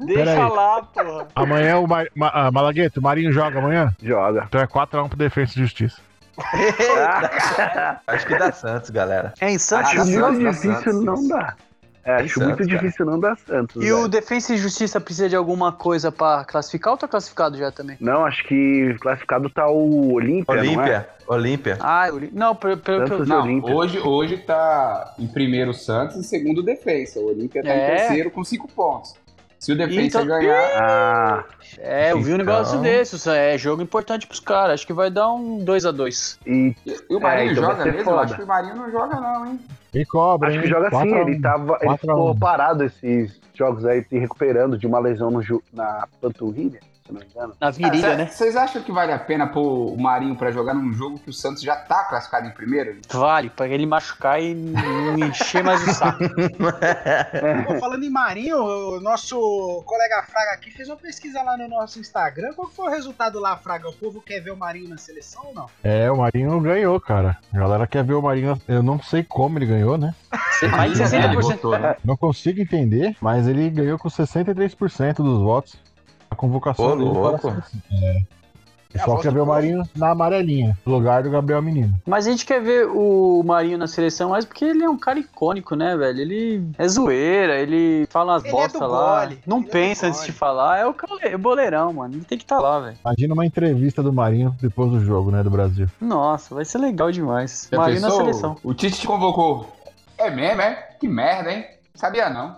Deixa Peraí. lá, porra. Amanhã o Mar... Ma... ah, Malagueto, o Marinho joga amanhã? Joga. Então é 4x1 pro Defesa e Justiça. Acho que dá Santos, galera. É em Santos. Ah, Acho dá Santos, dá difícil Santos. não dá. É, acho muito cara. difícil não dar Santos. E o velho. Defensa e Justiça precisa de alguma coisa pra classificar ou tá classificado já também? Não, acho que classificado tá o Olímpia, não é? Olímpia, Olímpia. Ah, não, pelo, pelo, Não, Olímpia. hoje, hoje tá em primeiro o Santos e em segundo o Defensa. O Olímpia tá É. em terceiro com cinco pontos. Se o Defensa Então- ganhar, Ah, É, eu vi um Então- negócio desse. isso É jogo importante pros caras. Acho que vai dar um 2x2. e e o Marinho É, então joga mesmo? foda. Acho que o Marinho não joga não, hein? E cobra, acho hein? que joga sim. 4 a 1. Ele, tava, ele 4 a ficou 1. parado esses jogos aí, se recuperando de uma lesão no, na panturrilha, se não me engano. Na virilha, Ah, né? Vocês acham que vale a pena pôr o Marinho pra jogar num jogo que o Santos já tá classificado em primeiro? Vale, pra ele machucar e não encher mais o saco. Pô, falando em Marinho, o nosso colega Fraga aqui fez uma pesquisa lá no nosso Instagram. Qual foi o resultado lá, Fraga? O povo quer ver o Marinho na seleção ou não? É, o Marinho ganhou, cara. A galera quer ver o Marinho. Eu não sei como ele ganhou, né? Mais de Ele 60%. botou, né? Não consigo entender, mas ele ganhou com 63% dos votos. A convocação Ô, dele louco. seleção. É. O É ver o. Marinho na amarelinha, no lugar do Gabriel Menino. Mas a gente quer ver o Marinho na seleção mais porque ele é um cara icônico, né, velho? Ele é zoeira, ele fala umas é bosta do lá. gole, Não ele é pensa antes gole. de falar. É o cara- é boleirão, mano. Ele tem que estar lá, velho. Imagina uma entrevista do Marinho depois do jogo, né, do Brasil. Nossa, vai ser legal demais. Já Marinho na pensou? seleção. O Tite te convocou. É mesmo, é? Que merda, hein? Sabia não.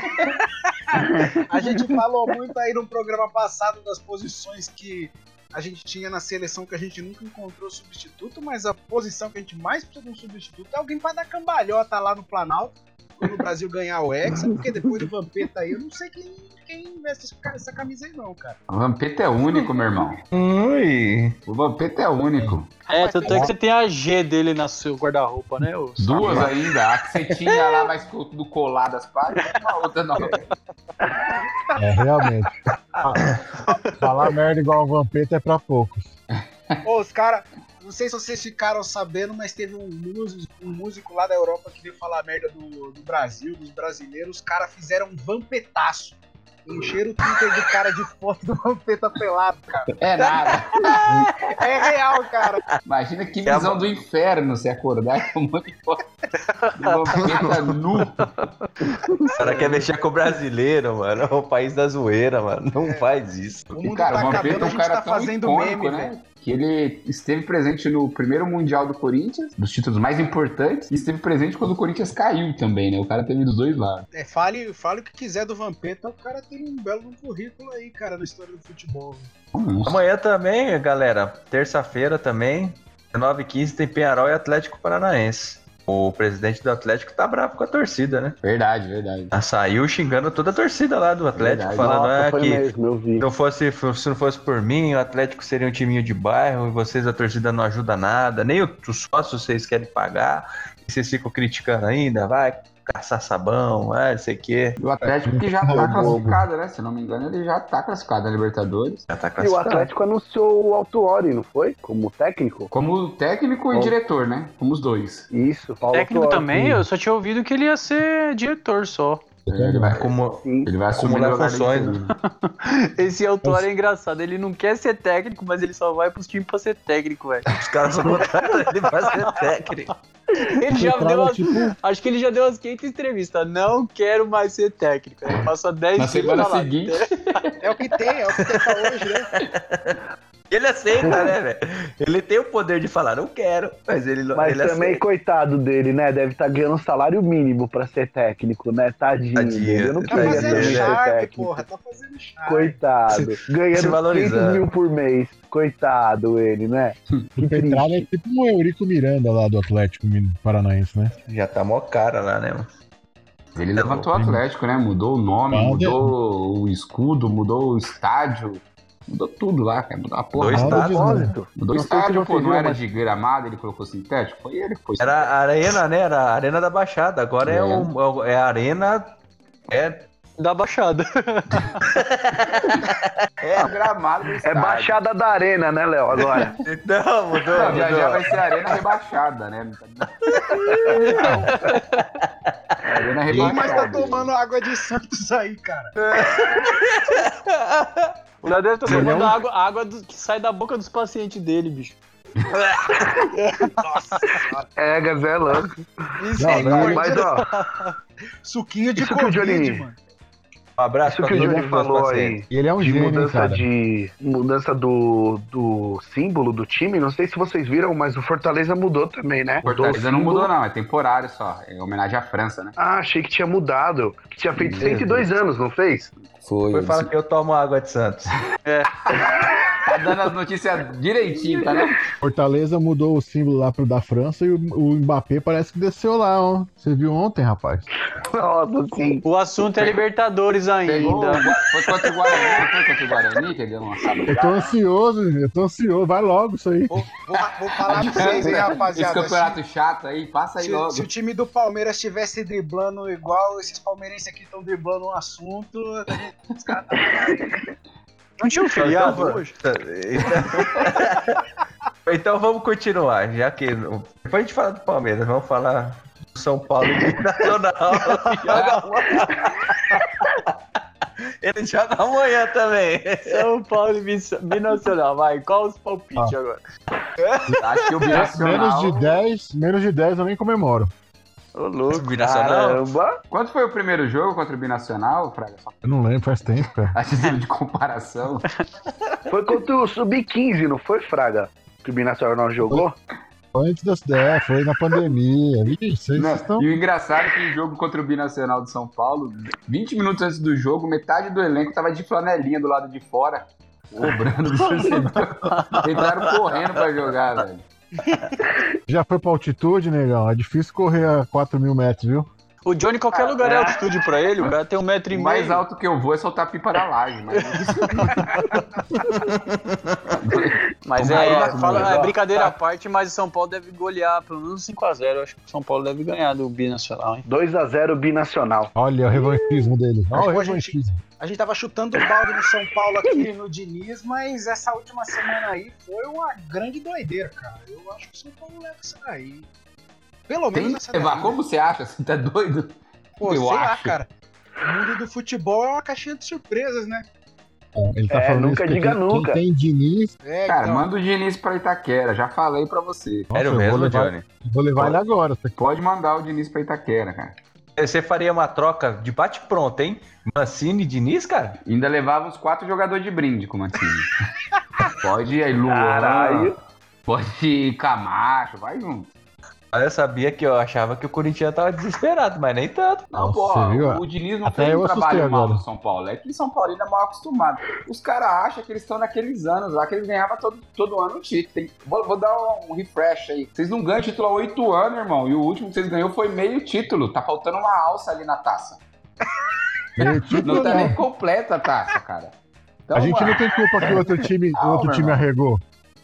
A gente falou muito aí no programa passado das posições que a gente tinha na seleção que a gente nunca encontrou substituto, mas a posição que a gente mais precisa de um substituto é alguém pra dar cambalhota lá no Planalto quando o Brasil ganhar o Hexa, porque depois do Vampeta aí eu não sei quem, quem veste essa camisa aí não, cara. O Vampeta é único, meu irmão. Ui. O Vampeta é único. É, tanto é que você tem a G dele na seu guarda-roupa, né? ô Duas ainda. A que você tinha lá, mas ficou tudo colado as páginas, uma outra não. É, realmente. Falar merda igual o Vampeta é pra poucos. Ô, os caras, não sei se vocês ficaram sabendo, mas teve um músico, um músico lá da Europa que veio falar merda do, do Brasil, dos brasileiros. Os caras fizeram um vampetaço. Encheram o Twitter do cara de foto do Vampeta pelado, cara. É nada. É real, cara. Imagina que É visão do inferno você acordar com um monte de foto do Vampeta nu. O cara quer mexer com o brasileiro, mano. O país da zoeira, mano. Não faz isso. O E, mundo cara, tá o Vampeta acabando, é a um gente cara tá tão fazendo icônico, meme, né? velho. Que ele esteve presente no primeiro Mundial do Corinthians, dos títulos mais importantes, e esteve presente quando o Corinthians caiu também, né? O cara teve dos dois lados. É, fale, fale o que quiser do Vampeta, o cara tem um belo currículo aí, cara, na história do futebol. Nossa. Amanhã também, galera. Terça-feira também. 19h15 tem Penharol e Atlético Paranaense. O presidente do Atlético tá bravo com a torcida, né? Verdade, verdade. Ah, Saiu xingando toda a torcida lá do Atlético, Verdade. falando Nossa, ah, que mesmo, não, fosse, se não fosse por mim, o Atlético seria um timinho de bairro e vocês, a torcida, não ajuda nada. Nem o- os sócios vocês querem pagar. E vocês ficam criticando ainda, vai caçar sabão, ah, não sei o quê. E o Atlético que já tá classificado, né? Se não me engano, ele já tá classificado na Libertadores. Já tá E o classificado. Atlético anunciou o Altuori, não foi? Como técnico? Como técnico e diretor, né? Como os dois. Isso, Paulo Técnico Autuori. também, eu só tinha ouvido que ele ia ser diretor só. Ele vai, Como, ele vai assumir Acumular funções. Esse autor é engraçado, ele não quer ser técnico, mas ele só vai pros times pra ser técnico, velho. os caras só contratam ele pra ser técnico. Ele já deu umas, tipo, Acho que ele já deu umas 500 entrevistas. Não quero mais ser técnico. Ele passou 10 Na semana lá. seguinte, É o que tem, é o que tem pra hoje, né? Ele aceita, né, velho? Ele tem o poder de falar, não quero, mas ele, não- Mas ele também, aceita. coitado dele, né? Deve estar ganhando um salário mínimo pra ser técnico, né? Tadinho, Tadinho, dele. Eu não Tá queria fazendo porra, tá fazendo charme. Coitado. Ganhando valorizando. 500 mil por mês. Coitado ele, né? Que o Petralha é tipo um Eurico Miranda lá do Atlético Paranaense, né? Já tá mó cara lá, né, mano? ele levantou o Atlético, né? Mudou o nome, Ah, mudou o escudo, mudou o estádio. Mudou tudo lá, cara. Mudou a porra. Dois estádios, não. Propósito. Mudou Não estádio, pô. Não era de gramado, ele colocou sintético. Foi ele que foi. Era a arena, né? Era a arena da Baixada. Agora é, É. o, é a arena. É. Da Baixada. É o gramado do É. Baixada da Arena, né, Léo? Agora. Não, mudou. Não, já, já vai ser arena rebaixada, né? arena Quem mais tá rebaixada. tomando água de Santos aí, cara? Estar Ele é tomando um- água, água do- que sai da boca dos pacientes dele, bicho. Nossa senhora. É, Gazé é. Isso Não, corte. Mas, ó, Suquinho de o Covid, Johnny- mano. Um abraço isso que o meus falou aí. E ele é um de gênio, mudança cara. de mudança do, do símbolo do time. Não sei se vocês viram, mas o Fortaleza mudou também, né? O Fortaleza não mudou, não. É temporário só. É homenagem à França, né? Ah, achei que tinha mudado. Que tinha feito Meu 102 anos, não fez? Foi. Foi falar que eu tomo água de Santos. Tá dando as notícias direitinho, tá, né? Fortaleza mudou o símbolo lá pro da França e o, o Mbappé parece que desceu lá, ó. Você viu ontem, rapaz? Nossa, sim. O assunto é Libertadores Pegou. ainda. Foi contra o Guarani. Foi contra o Guarani que ele deu uma Eu tô ansioso, eu tô ansioso. Vai logo isso aí. Vou, vou, vou falar pra vocês, hein, Esse rapaziada. campeonato chato aí, passa aí Se, logo. se o time do Palmeiras estivesse driblando igual esses palmeirenses aqui estão driblando um assunto, os caras Não tinha um feriado Então, hoje? Então, então vamos continuar, já que. Depois a gente fala do Palmeiras, vamos falar do São Paulo e Nacional. Joga. Ele joga amanhã também. São Paulo e Binacional. Vai, qual os palpites agora? Acho que o Menos Binacional. de 10, menos de 10 eu nem comemoro. Ô, louco. Binacional? Caramba. Quanto foi o primeiro jogo contra o Binacional, Fraga? Eu não lembro, faz tempo, cara. a título de comparação. Foi contra o Sub-15, não foi, Fraga? Que o Binacional jogou? Foi antes das 10, foi na pandemia. Não, estão. E o engraçado é que o jogo contra o Binacional de São Paulo, 20 minutos antes do jogo, metade do elenco tava de flanelinha do lado de fora, cobrando do torcedor. Entraram correndo pra jogar, velho. Já foi pra altitude, negão? É difícil correr a 4 mil metros, viu? O Johnny, qualquer lugar é altitude pra ele. O cara tem um metro e O meio. mais alto que eu vou é soltar pipa da laje, mas... Mas é, essa, fala- mano. é brincadeira à parte, mas o São Paulo deve golear pelo menos 5x0. Eu acho que o São Paulo deve ganhar do Binacional, hein? 2x0 Binacional. Olha o revanchismo dele. Olha o revanchismo. A gente tava chutando o balde no São Paulo aqui no Diniz, mas essa última semana aí foi uma grande doideira, cara. Eu acho que o São Paulo leva essa daí. Pelo Tem menos essa levar. né? Como você acha? Você tá doido? Pô, eu sei lá, acho. cara. O mundo do futebol é uma caixinha de surpresas, né? Ele tá É, falando nunca diga quem, nunca. Quem tem Diniz, É, Cara, então, manda o Diniz pra Itaquera, já falei pra você. Nossa, Sério eu vou mesmo, levar- Johnny? vou levar ele agora. Você- Pode mandar o Diniz pra Itaquera, cara. Você faria uma troca de bate-pronto, hein? Mancini e Diniz, cara? Ainda levava os quatro jogadores de brinde com o Mancini. pode ir aí, Luan. Caralho. Pode ir Camacho, vai junto. Eu sabia que eu achava que o Corinthians tava desesperado, mas nem tanto. Não, Nossa, pô, você viu? o Diniz não Até fez um trabalho mal no São Paulo. É que São Paulo ainda é mal acostumado. Os caras acham que eles estão naqueles anos lá que eles ganhavam todo, todo ano o título. Tem- vou, vou dar um refresh aí. Vocês não ganham título há oito anos, irmão. E o último que vocês ganhou foi meio título. Tá faltando uma alça ali na taça. Meio título, Não tá nem completa a taça, cara. Então, a gente mano, não tem culpa que o outro time, Calma, outro time irmão. arregou.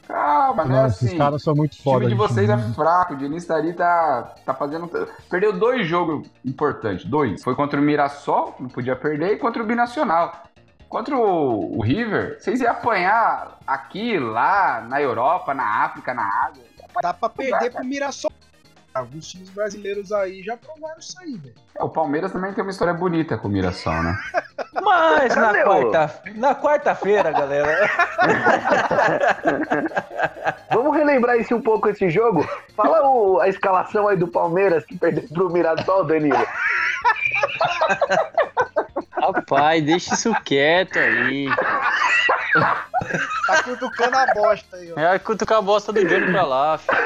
Calma, não é Não, assim. esses caras são muito O foda. time de gente vocês é fraco, o Diniz tá ali, tá, tá fazendo. Perdeu dois jogos importantes, dois. Foi contra o Mirassol, que não podia perder, e contra o Binacional. Contra o, o River, vocês iam apanhar aqui, lá, na Europa, na África, na Ásia. dá pra perder pro Mirassol. Alguns times brasileiros aí já provaram isso aí, velho. É, o Palmeiras também tem uma história bonita com o Mirassol, né? Mas na quarta, na quarta-feira, galera. Vamos relembrar esse um pouco esse jogo? Fala o- a escalação aí do Palmeiras que perdeu pro Mirassol, Danilo. Rapaz, deixa isso quieto aí. Tá cutucando a bosta aí, ó. É cutucar a bosta do Johnny pra lá, filho.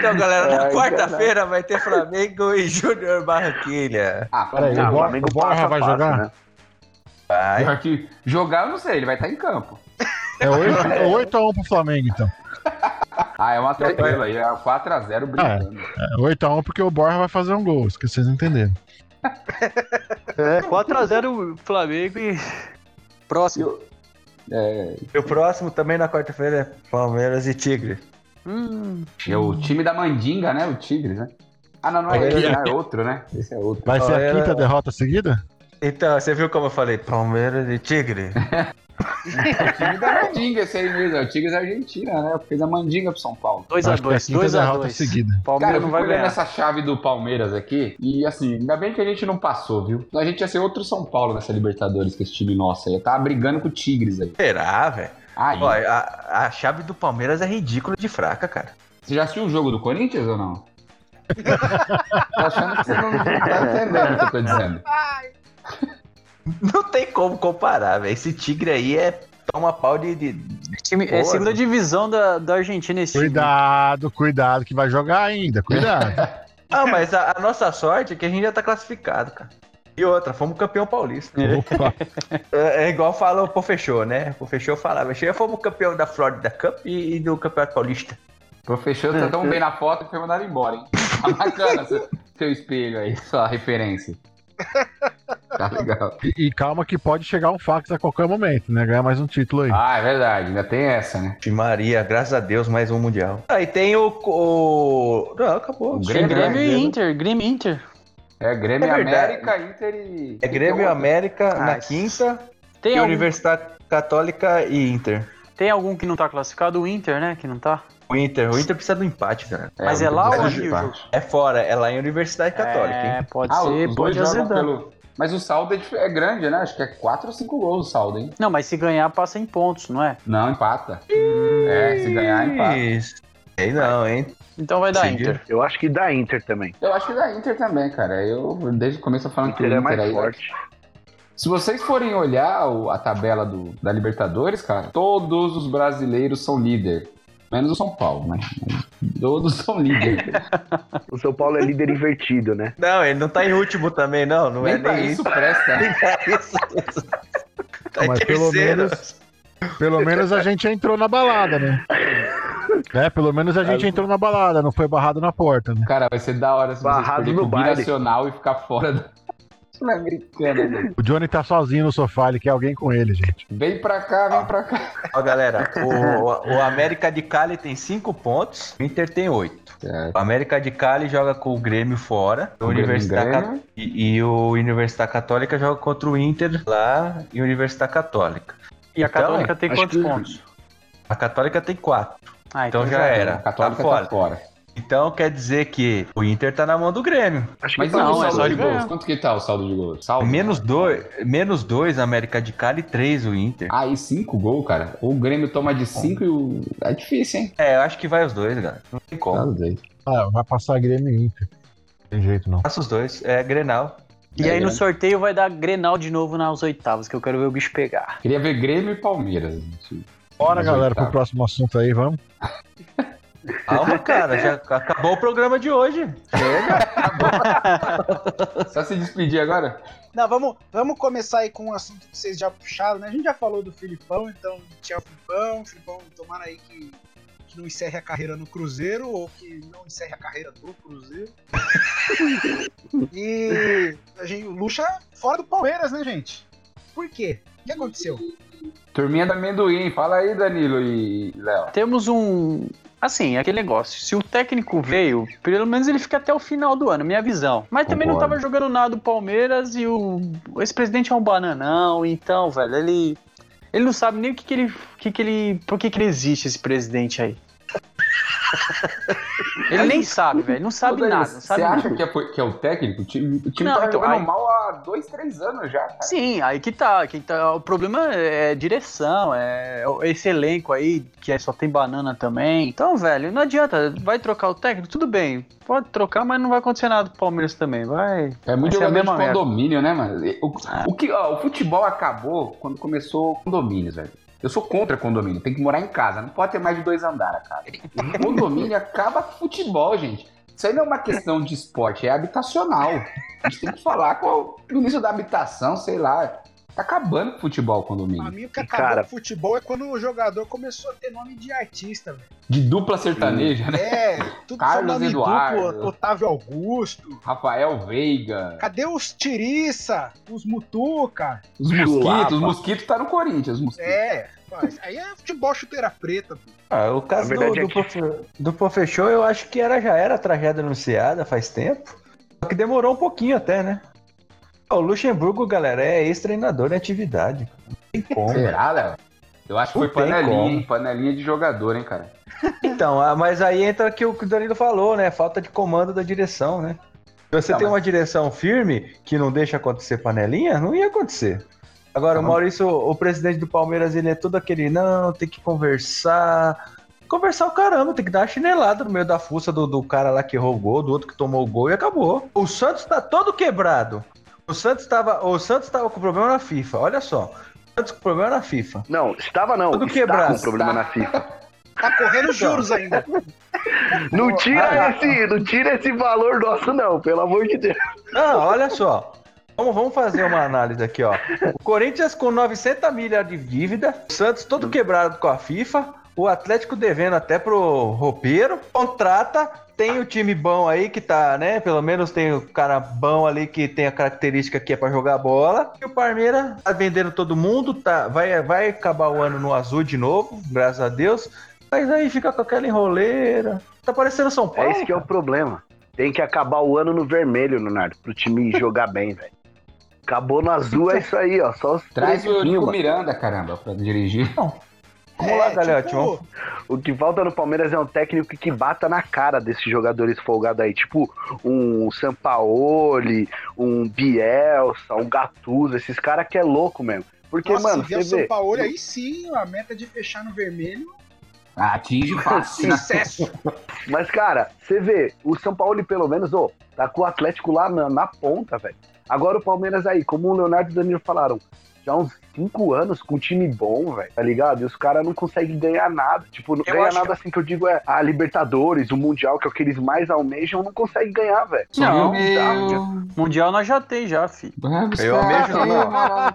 Então, galera, na quarta-feira vai ter Flamengo e Júnior Barranquilha. Ah, Peraí, Ah, o o Bor- Flamengo o Borja passa vai jogar? né? Vai. pior que jogar eu não sei, ele vai estar em campo. É 8x1 pro Flamengo, então. Ah, é uma tranquila aí, é 4x0 brincando. É 8x1 porque o Borja vai fazer um gol, isso que vocês entenderam. É, 4x0 Flamengo e. Próximo. É, E o próximo também na quarta-feira é Palmeiras e Tigre. Hum, é o time da Mandinga, né? O Tigres, né? Ah, não, não é Aqui, esse, né? aqui. é outro, né? Esse é outro. Vai ser a Era- quinta derrota seguida? Então, você viu como eu falei? Palmeiras e Tigre. O time da Mandinga, esse aí mesmo. É o Tigres Argentina, né? Fez a Mandinga pro São Paulo. Acho que é a 2x2, quinta derrota 2x2. seguida. Cara, Palmeiras eu não vai olhando ganhar. essa chave do Palmeiras aqui. E assim, ainda bem que a gente não passou, viu? A gente ia ser outro São Paulo nessa Libertadores, que esse time nosso aí. Eu tava brigando com o Tigres aí. Será, velho? Aí, Ó, a, a chave do Palmeiras é ridícula de fraca, cara. você já assistiu o jogo do Corinthians ou não? tô achando que você não, não tá entendendo o que eu tô dizendo. Não tem como comparar, velho. Esse Tigre aí é toma pau de. de- Time, é segunda divisão da, da Argentina esse time. Cuidado, cuidado, que vai jogar ainda. Cuidado. Ah, mas a, a nossa sorte é que a gente já tá classificado, cara. E outra, fomos campeão paulista. Opa. É, é igual fala o Pofechou, né? O Pofechou falava, já fomos campeão da Florida Cup e, e do Campeonato Paulista. Pô, fechou, tá tão bem na foto que foi mandado embora, hein? Tá bacana seu, seu espelho aí, sua referência. Tá legal. E, e calma que pode chegar um fax a qualquer momento, né? Ganhar mais um título aí. Ah, é verdade, ainda tem essa, né? De Maria, graças a Deus, mais um Mundial. Aí tem o. o... Não, acabou. O Grêmio, Grêmio né? e Inter, Grêmio Inter. É Grêmio É. América, Inter e. É Grêmio e América na quinta Tem e algum, Universidade Católica e Inter. tem algum que não tá classificado? O Inter, né? Que não tá. O Inter, o Inter precisa do empate, cara. Mas é o lá ou jogo? É fora, é lá em Universidade Católica, É, hein? pode Ah, ser, pode azedar. pelo. Mas o saldo é, é grande, né? Acho que é 4 ou 5 gols o saldo, hein? Não, mas se ganhar, passa em pontos, não é? Não, empata. É, se ganhar, empata. Isso. Sei não, hein? Então vai dar Sim. Inter. Eu acho que dá Inter também. Eu acho que da Inter também, cara. Eu, desde o começo, tô falando que o Inter é Inter mais aí. forte. Se vocês forem olhar a tabela do, da Libertadores, cara, todos os brasileiros são líder. Menos o São Paulo, né? Todos são líder. O São Paulo é líder invertido, né? Não, ele não tá em último também, não. Não Nem é pra nem isso presta. Nem pra isso. Tá Mas pelo menos- Pelo menos a gente entrou na balada, né? É, pelo menos a gente entrou na balada, não foi barrado na porta, né? Cara, vai ser da hora se vocês Barrado perderem no pro baile. Binacional e ficar fora da Sul-Americana. né? O Johnny tá sozinho no sofá, ele quer alguém com ele, gente. Vem pra cá, vem pra cá. Ó, galera, o, o América de Cali tem 5 pontos, o Inter tem 8. Certo. O América de Cali joga com o Grêmio fora, o O Grêmio Universidade ganha. Ca- e, e o Universidade Católica joga contra o Inter lá e Universidade Católica. E a Então, Católica tem quantos que- pontos? A Católica tem 4. Ah, Então já era. A Católica Tá fora. tá fora. Então quer dizer que o Inter tá na mão do Grêmio. Acho que Mas e Não, é saldo só de de gols? ganhar. Quanto que tá o saldo de gols? Saldo? Menos 2, menos dois América de Cali e 3 o Inter. Aí, 5 gols, cara. O Grêmio toma de 5 e o. É difícil, hein? É, eu acho que vai os dois, galera. Não tem como. Tá. Ah, vai passar Grêmio e Inter. Tem jeito não. Passa os dois. É Grenal. E É aí no grande. sorteio vai dar Grenal de novo nas oitavas, que eu quero ver o bicho pegar. Queria ver Grêmio e Palmeiras. gente. Bora, galera, pro próximo assunto aí, vamos. Calma, cara. Já acabou o programa de hoje. Só se despedir agora? Não, vamos, vamos começar aí com um assunto que vocês já puxaram, né? A gente já falou do Filipão, então tinha o Filipão, Filipão tomara aí que, que não encerre a carreira no Cruzeiro, ou que não encerre a carreira do Cruzeiro. e a gente, o Lucha fora do Palmeiras, né, gente? Por quê? O que aconteceu? Turminha do amendoim. Fala aí, Danilo e Léo. Temos um. Assim, aquele negócio. Se o técnico veio, pelo menos ele fica até o final do ano, minha visão. Mas também não Concordo. tava jogando nada o Palmeiras e o. o ex-presidente é um bananão, então, velho, ele. Ele não sabe nem o que, que ele. Que que ele. Por que, que ele existe, esse presidente aí? Ele nem sabe, velho. Não sabe Ô, nada. Não sabe Você nada. acha que é, que é o técnico? O time, o time Não, tá então, jogando aí- mal há dois, três anos já, cara. Sim, aí que tá, que tá. O problema é direção, é esse elenco aí, que é- só tem banana também. Então, velho, não adianta. Vai trocar o técnico, tudo bem. Pode trocar, mas não vai acontecer nada pro Palmeiras também. Vai. É muito Vai jogador de mesma merda. condomínio, né, mano? O, o que, ó, o futebol acabou quando começou condomínios, velho. Eu sou contra condomínio, tem que morar em casa, não pode ter mais de dois andares, cara. Condomínio acaba futebol, gente. Isso aí não é uma questão de esporte, é habitacional. A gente tem que falar com o ministro da habitação, sei lá. Tá acabando o futebol, o Pra mim, o que acabou Cara- com o futebol é quando o jogador começou a ter nome de artista, velho. De dupla sertaneja, né? É, tudo Carlos Eduardo. duplo, Otávio Augusto. Rafael Veiga. Cadê os Tiriça, os Mutuca? Os mosquitos, os mosquitos tá no Corinthians, os mosquitos. É, mas aí é futebol chuteira preta. pô. Ah, o caso do, é do, que- Profe- do Profechou, eu acho que era, já era tragédia anunciada faz tempo. Só que demorou um pouquinho até, né? O Luxemburgo, galera, é ex-treinador em atividade. Não tem como. Será, Léo? Eu acho que foi Não panelinha, hein? Panelinha de jogador, hein, cara? Então, ah, mas aí entra o que o Danilo falou, né? Falta de comando da direção, né? Se você Tá, tem mas- uma direção firme que não deixa acontecer panelinha, não ia acontecer. Agora, Tá, o Maurício, o presidente do Palmeiras, ele é todo aquele, não, tem que conversar. Conversar o caramba, tem que dar uma chinelada no meio da fuça do, do cara lá que gol, do outro que tomou o gol e acabou. O Santos tá todo quebrado. O Santos tava, o Santos tava com problema na FIFA, olha só. O Santos com problema na FIFA. Não, estava não. Tudo está quebrado. com problema na FIFA. Tá correndo juros ainda. Não tira esse, não tira esse valor nosso não, pelo amor de Deus. Não, olha só. Vamos, vamos fazer uma análise aqui, ó. O Corinthians com 900 milhas de dívida, o Santos todo quebrado com a FIFA, o Atlético devendo até pro roupeiro, contrata, tem o time bom aí que tá, né? Pelo menos tem o cara bom ali que tem a característica que é pra jogar bola. E o Palmeiras tá vendendo todo mundo, tá, vai, vai acabar o ano no azul de novo, graças a Deus. Mas aí fica com aquela enroleira. Tá parecendo São Paulo. É esse que é o problema. Tem que acabar o ano no vermelho, Leonardo, pro time jogar bem, velho. Acabou no azul, é isso aí, ó. Só os Traz o. Miranda, caramba, pra dirigir. Vamos lá, galera. tipo, vamos- O que falta no Palmeiras é um técnico que bata na cara desses jogadores folgados aí. Tipo um Sampaoli, um Bielsa, um Gattuso. Esses caras que é louco mesmo. Porque, Nossa, mano, se vier você o São vê. Paulo, aí sim, a meta de fechar no vermelho, Ah, Atinge fácil. sucesso. Mas, cara, você vê, o São Paulo, pelo menos, ô, tá com o Atlético lá na, na ponta, velho. Agora o Palmeiras aí, como o Leonardo e o Danilo falaram, já há uns cinco anos com um time bom, velho, tá ligado? E os caras não conseguem ganhar nada. Tipo, não Eu ganha nada assim que eu digo é a Libertadores, o Mundial, que é o que eles mais almejam, não conseguem ganhar, velho. Não, Meu... Mundial nós já tem já, fi. Vamos Eu almejo- mano.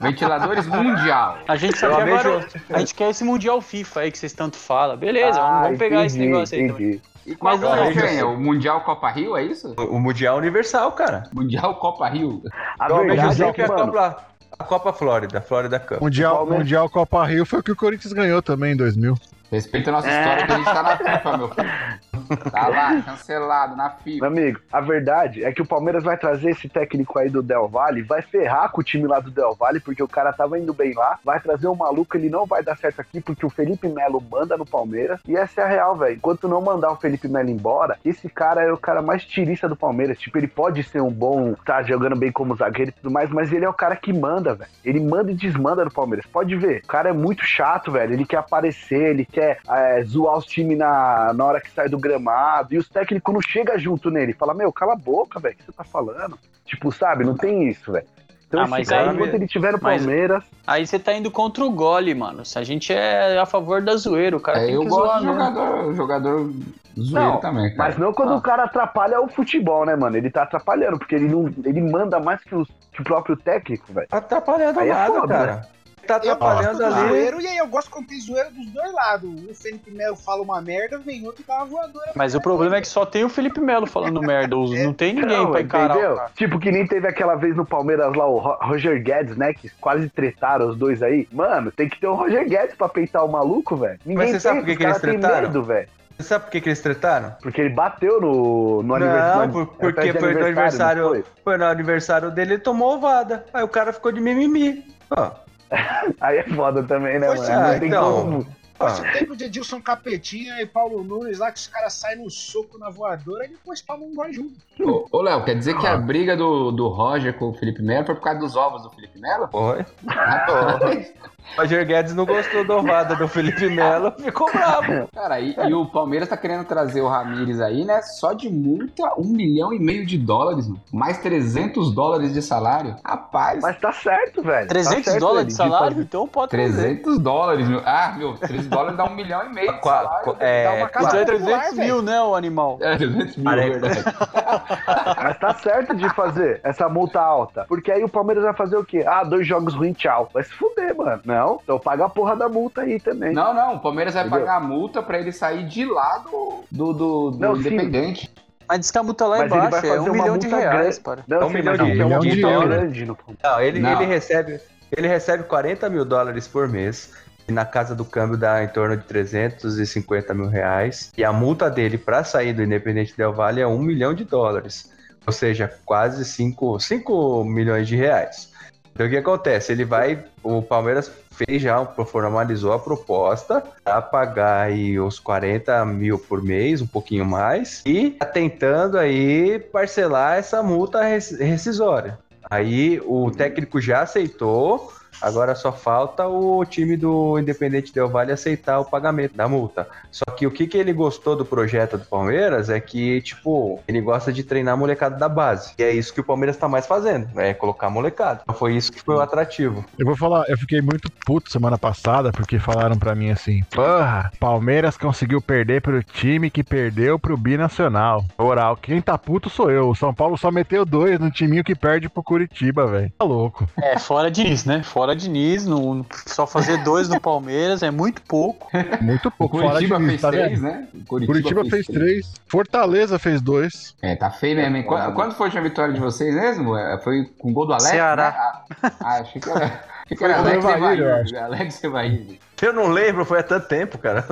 Ventiladores mundial. A gente só quer agora. A gente quer esse Mundial FIFA aí que vocês tanto falam. Beleza, vamos, Ah, vamos pegar esse entendi, negócio aí também. entendi. E qual Mas que é não, o ganha? Mundial Copa Rio, é isso? O Mundial Universal, cara. Mundial Copa Rio. A Eu vejo verdade é que, a mano, Copa, a Copa Flórida, Flórida Cup. Mundial, Mundial Copa Rio foi o que o Corinthians ganhou também em 2000. Respeita a nossa história que a gente tá na FIFA, meu filho. Tá lá, cancelado, na FIFA. amigo, a verdade é que o Palmeiras vai trazer esse técnico aí do Del Valle, vai ferrar com o time lá do Del Valle, porque o cara tava indo bem lá, vai trazer um maluco, ele não vai dar certo aqui, porque o Felipe Melo manda no Palmeiras, e essa é a real, velho. Enquanto não mandar o Felipe Melo embora, esse cara é o cara mais tirista do Palmeiras. Tipo, ele pode ser um bom, tá jogando bem como zagueiro e tudo mais, mas ele é o cara que manda, velho. Ele manda e desmanda no Palmeiras. Pode ver, o cara é muito chato, velho. Ele quer aparecer, ele quer é, zoar os times na, na hora que sai do gramado, e os técnicos não chegam junto nele. Fala, meu, cala a boca, velho, o que você tá falando? Tipo, sabe, não tem isso, velho. Então, Ah, mas cara, aí- enquanto ele tiver no Palmeiras, Aí você tá indo contra o gole, mano. Se a gente é a favor da zoeira, o cara É, tem eu que gosto zoar mesmo. jogador, jogador zoeiro Não, também, cara. mas não quando Ah. o cara atrapalha o futebol, né, mano? Ele tá atrapalhando, porque ele, não, ele manda mais que, os- que o próprio técnico, velho. Tá atrapalhando Aí é nada, foda, cara. Tá Eu atrapalhando do ali. zoeiro e aí eu gosto quando tem zoeira dos dois lados. O Felipe Melo fala uma merda, vem outro e dá uma voadora. Mas o problema é que só tem o Felipe Melo falando merda. os- Não tem ninguém Não, pra encarar o entendeu? cara. Tipo, que nem teve aquela vez no Palmeiras lá, o Ro- Roger Guedes, né? Que quase tretaram os dois aí. Mano, tem que ter um Roger Guedes pra peitar o maluco, velho. Ninguém você sabe tem, por que que eles tretaram? medo, velho. Você sabe por que, que eles tretaram? Porque ele bateu no, no Não, aniversário. é porque foi no não aniversário. foi? Foi no aniversário dele, ele tomou ovada. Aí o cara ficou de mimimi. Ó, Aí é foda também, né, Foi mano? sim, Não ah, tem então. como. Ó. o tempo de Edilson Capetinha e Paulo Nunes lá, que os caras saem no soco na voadora e depois tomam um gol junto. Ô, ô, Léo, quer dizer que a briga do, do Roger com o Felipe Melo foi por causa dos ovos do Felipe Melo? Foi. Rapaz, Roger Guedes não gostou da ovada do Felipe Melo, ficou bravo. Cara, e, e o Palmeiras tá querendo trazer o Ramires aí, né? Só de multa, um milhão e meio de dólares, mano. Mais 300 dólares de salário. Rapaz, Mas tá certo, velho. 300 tá certo dólares de ele, salário? fazer- Então pode trazer. 300 dólares, meu. Ah, meu, 300 dólares dá um milhão e meio de salário. é, Dá uma casa é popular, 300 velho. mil, né, o animal? É, 300 mil, Pare- verdade. Mas tá certo de fazer essa multa alta. Porque aí o Palmeiras vai fazer o quê? Ah, dois jogos ruins, tchau. Vai se fuder, mano. Não, então paga a porra da multa aí também. Não, não, o Palmeiras vai Entendeu? pagar a multa pra ele sair de lá do, do, do, do Não, sim. Independente. Mas diz que a multa lá Mas ele vai embaixo é um uma milhão de multa reais, grande. para. Não, É um sim, milhão de- não, tem milhão de grande no. Não, ele, Não. ele recebe. Ele recebe 40 mil dólares por mês. E na casa do câmbio dá em torno de 350 mil reais. E a multa dele pra sair do Independente Del Valle é 1 milhão de dólares. ou seja, quase 5, 5 milhões de reais. Então o que acontece? Ele vai, o Palmeiras fez já, formalizou a proposta para pagar aí os 40 mil por mês, um pouquinho mais, e tá tentando aí parcelar essa multa res- rescisória. Aí o técnico já aceitou, agora só falta o time do Independente Del Valle aceitar o pagamento da multa. Só que o que, que ele gostou do projeto do Palmeiras é que, tipo, ele gosta de treinar a molecada da base. E é isso que o Palmeiras tá mais fazendo, é colocar a molecada. Então foi isso que foi o atrativo. Eu vou falar, eu fiquei muito puto semana passada porque falaram pra mim assim: Porra, Palmeiras conseguiu perder pro time que perdeu pro Binacional. Oral, quem tá puto sou eu. O São Paulo só meteu dois no timinho que perde pro Curitiba, velho. Tá louco. É, fora Diniz, né? Fora Diniz, no, só fazer dois no Palmeiras é muito pouco. Muito O pouco. Fora Curitiba de fez tá três, vendo? né? O Curitiba fez três. Fortaleza fez dois. É, tá feio mesmo. hein? Quando, quando foi a vitória de vocês mesmo? É, Foi com gol do Alex? Ceará. né? Ah, ah, achei que era, que Foi Alex eu Evair. Alex Evair. Eu não lembro, foi há tanto tempo, cara.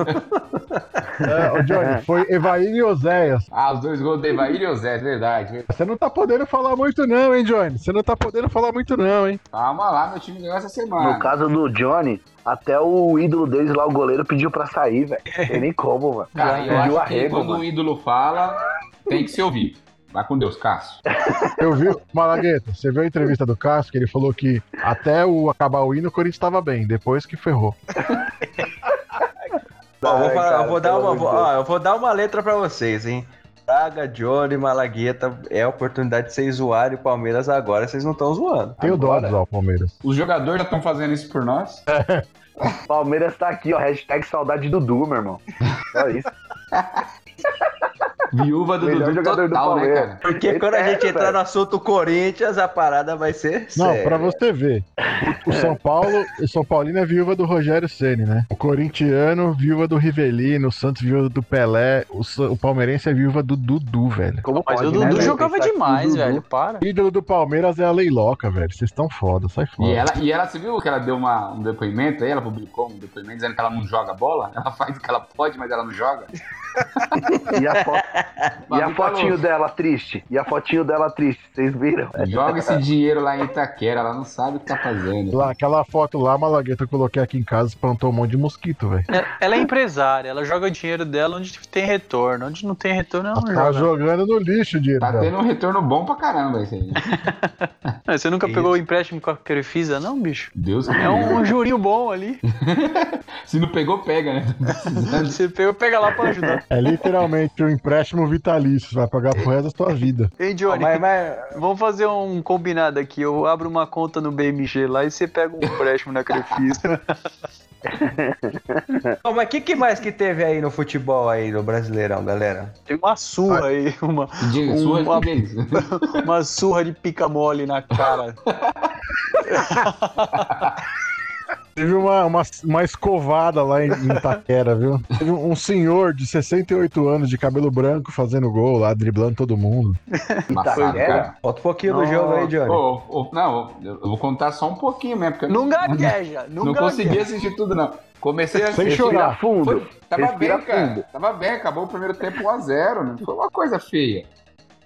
É, ô Johnny, foi Evair e Oséias. Ah, os dois gols do Evair e o Zé, verdade. Você não tá podendo falar muito, não, hein, Johnny? Você não tá podendo falar muito, não, hein? Calma lá, meu time ganhou essa semana. No caso do Johnny, até o ídolo deles lá, o goleiro, pediu pra sair, velho. Tem nem como, mano. Cara, eu pediu acho que arrego, quando mano. o ídolo fala, tem que se ouvir. Vai com Deus, Cássio. Eu vi, Malagueta, você viu a entrevista do Cássio que ele falou que até o acabar o hino o Corinthians tava bem, depois que ferrou. Vou, Ai, falar- cara, eu vou dar uma, vou- ó, eu vou dar uma letra pra vocês, hein? Braga, Johnny, Malagueta, é a oportunidade de vocês zoarem o Palmeiras agora, vocês não estão zoando. Tem o dó de o Palmeiras. Os jogadores já estão fazendo isso por nós. Palmeiras tá aqui, ó. Hashtag saudade do Du, meu irmão. Só isso. Viúva do Melhor Dudu jogador do total, né, Palmeiras. cara? Porque Ele quando a pega, gente entrar velho. no assunto Corinthians, a parada vai ser Não, séria. pra você ver. O São Paulo, o São Paulino é viúva do Rogério Ceni, né? O corintiano, viúva do Rivelino, o Santos viúva do Pelé, o, o palmeirense é viúva do Dudu, velho. Como Mas pode, o né, Dudu velho? jogava Pensar que o demais, Dudu- velho. Para. O ídolo do Palmeiras é a Leiloca, velho. Vocês estão foda, sai fora. E ela, e ela, você viu que ela deu uma, um depoimento aí? Ela publicou um depoimento dizendo que ela não joga bola? Ela faz o que ela pode, mas ela não joga? E a, fo- e a tá fotinho dela triste? E a fotinho dela triste? Vocês viram? Joga esse dinheiro lá em Itaquera, ela não sabe o que tá fazendo. Lá, aquela foto lá, Malagueta, eu coloquei aqui em casa, plantou um monte de mosquito, velho. É- Ela é empresária, ela joga o dinheiro dela onde tem retorno. Onde não tem retorno, ela não Tá joga. jogando no lixo o dinheiro Tá dela. tendo um retorno bom pra caramba esse aí. É, Você nunca pegou o empréstimo com a Crefisa, não, bicho? Deus É um jurinho bom ali. Se não pegou, pega, né? Você pega, pega lá pra ajudar. É literalmente um empréstimo vitalício, você vai pagar pro resto da sua vida. Hein, Johnny? Mas, mas, Vamos fazer um combinado aqui. Eu abro uma conta no BMG lá e você pega um empréstimo na Crefisa. Ó, mas o que, que mais que teve aí no futebol aí no Brasileirão, galera? Tem uma surra aí, uma, Diga, sua Uma- deles. uma surra de pica mole na cara. Teve uma, uma, uma escovada lá em, em Itaquera, viu? Teve um um senhor de 68 anos de cabelo branco fazendo gol lá, driblando todo mundo. Itaquera? cara. Bota um pouquinho do jogo aí, Johnny. Ô, ô, não, eu vou contar só um pouquinho mesmo, porque Não gagueja, não, não consegui assistir tudo, não. Comecei a Sem chorar. Respira fundo. Foi, tava Respira bem, cara. fundo. Tava bem, acabou o primeiro tempo 1x0, não foi uma coisa feia.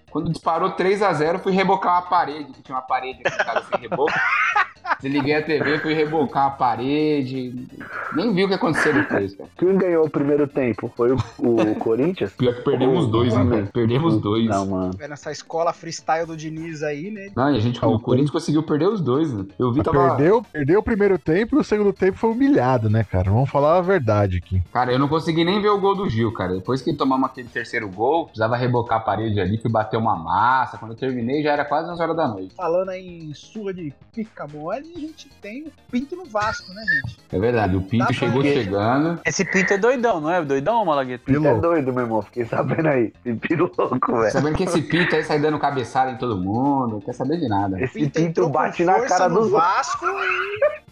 Quando disparou 3x0, fui rebocar uma parede, que tinha uma parede aqui em casa sem reboco. Desliguei a TV, fui rebocar uma parede. Nem vi o que aconteceu depois, cara. Quem ganhou o primeiro tempo? Foi o, o Corinthians? Pior que perdemos dois, hein, cara? Perdemos dois. Não, mano. É nessa escola freestyle do Diniz aí, né? Não, e a gente, Ah, o Corinthians conseguiu perder os dois, né? Eu vi, tava... Perdeu, perdeu o primeiro tempo e o segundo tempo foi humilhado, né, cara? Vamos falar a verdade aqui. Cara, eu não consegui nem ver o gol do Gil, cara. Depois que tomamos aquele terceiro gol, precisava rebocar a parede ali, fui bater uma massa. Quando eu terminei, já era quase 11 horas da noite. Falando aí em surra de pica mole, a gente tem o Pinto no Vasco, né, gente? É verdade, o Pinto Dá chegou chegando. Esse pinto é doidão, não é? Doidão, Malagueta? Você é doido, meu irmão. Fiquei sabendo aí. Piro louco, velho. Sabendo que esse Pinto aí sai dando cabeçada em todo mundo, não quer saber de nada. Esse pinto com bate na cara outros. Vasco e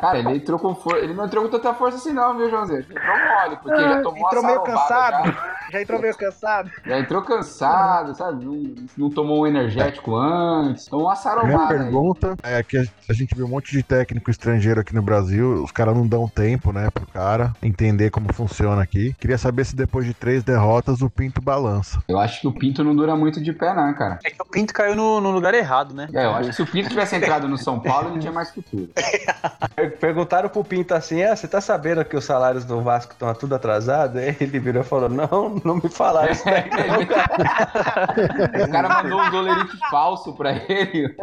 Cara, ele entrou com força. Ele não entrou com tanta força assim, não, viu, Joãozinho? Que entrou mole, porque já tomou entrou meio sarobada cansado. já. Já entrou meio cansado? Já entrou cansado, sabe? Não, não tomou um energético antes. Então, uma Minha saromada aí. pergunta é que a gente viu um monte de técnico estrangeiro aqui no Brasil, os caras não dão tempo, né, pro cara entender como funciona aqui. Queria saber se depois de três derrotas o Pinto balança. Eu acho que o Pinto não dura muito de pé, não, cara. É que o Pinto caiu no, no lugar errado, né? É, eu acho que se o Pinto tivesse entrado no São Paulo, ele tinha mais futuro. Per- Perguntaram pro Pinto assim: ah, você tá sabendo que os salários do Vasco estão tudo atrasados? Aí ele virou e falou: não, não me falaram isso daí, não, cara. O cara mandou um dolerite falso pra ele.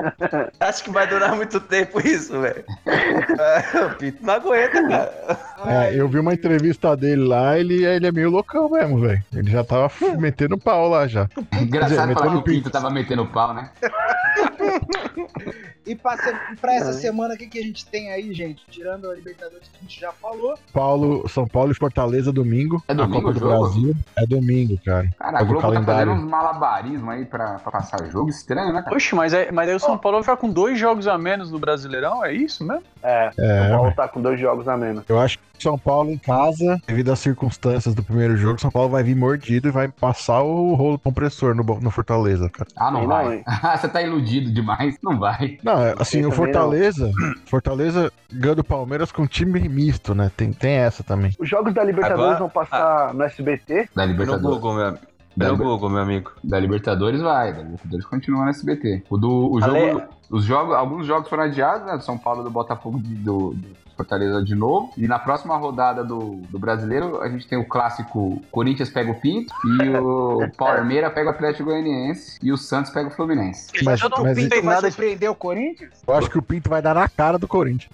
Acho que vai durar muito tempo isso, velho. É, o Pinto não aguenta, cara. É, eu vi uma entrevista dele lá, ele, ele é meio loucão mesmo, velho. Ele já tava metendo pau lá já. Engraçado dizer, falar que o Pinto pinto. tava metendo pau, né? E pra essa semana, o que, que a gente tem aí, gente? Tirando a Libertadores que a gente já falou. Paulo, São Paulo e Fortaleza domingo. É domingo a Copa o do? Brasil. É domingo, cara. Cara, a Globo tá fazendo calendário. uns malabarismos aí pra, pra passar jogo. Estranho, né, cara? Oxe, mas aí, mas aí o São Paulo vai ficar com dois jogos a menos no Brasileirão? É isso mesmo? É, É, o Paulo tá com dois jogos a menos. Eu acho que São Paulo em casa, devido às circunstâncias do primeiro jogo, São Paulo vai vir mordido e vai passar o rolo compressor no, no Fortaleza, cara. Ah, não Não, vai. hein? Você tá iludido demais. Não vai. Não, é, assim, o Fortaleza, Fortaleza ganha do Palmeiras com time misto, né? Tem, tem essa também. Os jogos da Libertadores Agora- vão passar no SBT. Da No Libertadores. Google, meu amigo. Da, No Liber- Google, meu amigo. da Libertadores vai. Da Libertadores continua no SBT. O do o Ale- jogo, os jogos, alguns jogos foram adiados, né? Do São Paulo e do Botafogo de- do, do Fortaleza de novo. E na próxima rodada do, do brasileiro, a gente tem o clássico Corinthians pega o Pinto e o Palmeiras pega o Atlético Goianiense e o Santos pega o Fluminense. Mas, eu não mas Pinto tem vai surpreender o Corinthians? eu acho que o Pinto vai dar na cara do Corinthians.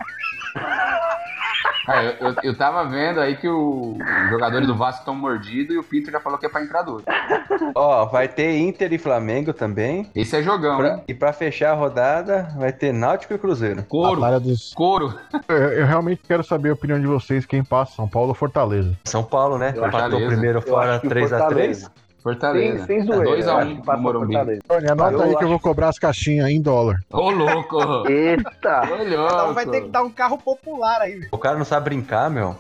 Cara, eu, eu, eu tava vendo aí que o- os jogadores do Vasco estão mordidos e o Pinto já falou que é pra entrar dois. Ó, vai ter Inter e Flamengo também. Esse é jogão, Pra- e pra fechar a rodada, vai ter Náutico e Cruzeiro. Couro, dos... couro. eu, eu realmente quero saber a opinião de vocês, quem passa, São Paulo ou Fortaleza. São Paulo, né? Empatou beleza. primeiro fora acho que o 3x3. Fortaleza. Sem, sem zoeira. 2 eu a acho 1 que no passa o Morumbi. Fortaleza. Tony, anota Eu aí que eu acho- vou cobrar as caixinhas em dólar. Ô, louco! Eita! Ô, um louco! vai ter que dar um carro popular aí, velho. O cara não sabe brincar, meu.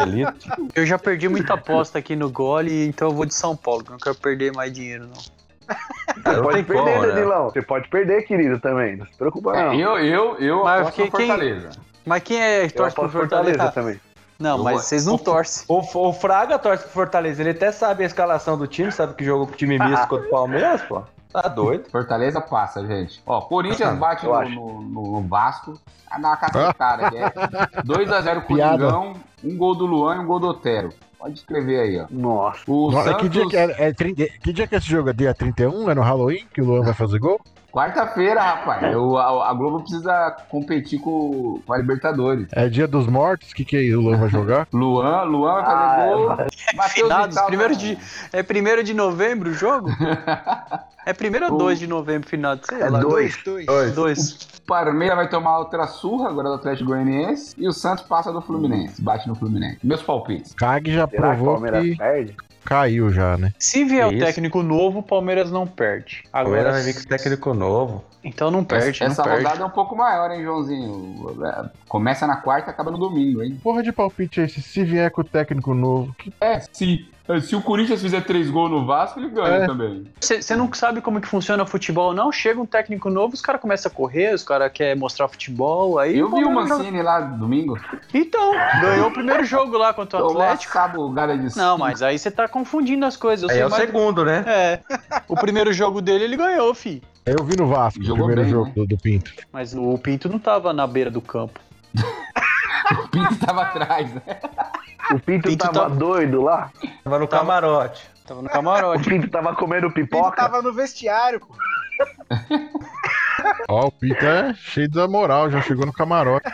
Elite. Eu já perdi muita aposta aqui no gole, então eu vou de São Paulo, que eu não quero perder mais dinheiro, não. Não Pode tem perder, como, né? Danilão. Você pode perder, querido, também. Não se preocupa, não. É, eu, eu, eu Mas aposto quem- quem- Fortaleza. Mas quem é Eu torce pro Fortaleza Fortaleza? também. Não, mas vocês não torcem. O, o Fraga torce pro Fortaleza. Ele até sabe a escalação do time, sabe que jogou com o time misto contra o Palmeiras, pô. Tá doido. Fortaleza passa, gente. Ó, Corinthians bate no, no, no- Vasco. Ah, na cacetada, que é 2x0 Piada. Coringão, um gol do Luan e um gol do Otero. Pode escrever aí, ó. Nossa. O Nossa, Santos, que, dia que, é, é 30 que dia que esse jogo é? Dia 31? É no Halloween que o Luan vai fazer gol? Quarta-feira, rapaz. Eu- a, a Globo precisa competir com, com a Libertadores. É dia dos mortos? O que, que é isso? O Luan vai jogar? Luan, Luan vai fazer Ah, gol. Matheus Finados, Vital, primeiro de, é primeiro de novembro o jogo? É primeiro ou O- 2 de novembro, final? Sei É lá. dois. Dois. Dois. Palmeiras vai tomar outra surra agora do Atlético Goianiense. E o Santos passa do Fluminense. Bate no Fluminense. Meus palpites. Cag já Será que o provou Palmeiras que perde? Caiu já, né? Se vier o técnico novo, o Palmeiras não perde. Agora vai vir com técnico novo. então não perde, Essa não perde. rodada é um pouco maior, hein, Joãozinho? Começa na quarta e acaba no domingo, hein? Porra de palpite é esse? Se vier com o técnico novo, que É, se, se o Corinthians fizer três gols no Vasco, ele ganha É. também. Você não sabe como que funciona o futebol, não? Chega um técnico novo, os caras começam a correr, os caras querem mostrar futebol, aí... Eu vi o Mancini lá domingo. Então, ganhou o primeiro jogo lá contra o Atlético. sabugada de Não, mas aí você tá confundindo as coisas. Sei é o mais- segundo, né? É, o primeiro jogo dele ele ganhou, fi. eu vi no Vasco, o Jogou primeiro bem, jogo né? do, do Pinto. Mas o Pinto não tava na beira do campo. O Pinto tava atrás, né? O Pinto, Pinto tava tá- doido lá? Tava no camarote. Tava no O camarote. Pinto tava comendo O Pinto pipoca? tava no vestiário, pô. Ó, o Pinto é cheio da moral, já chegou no camarote.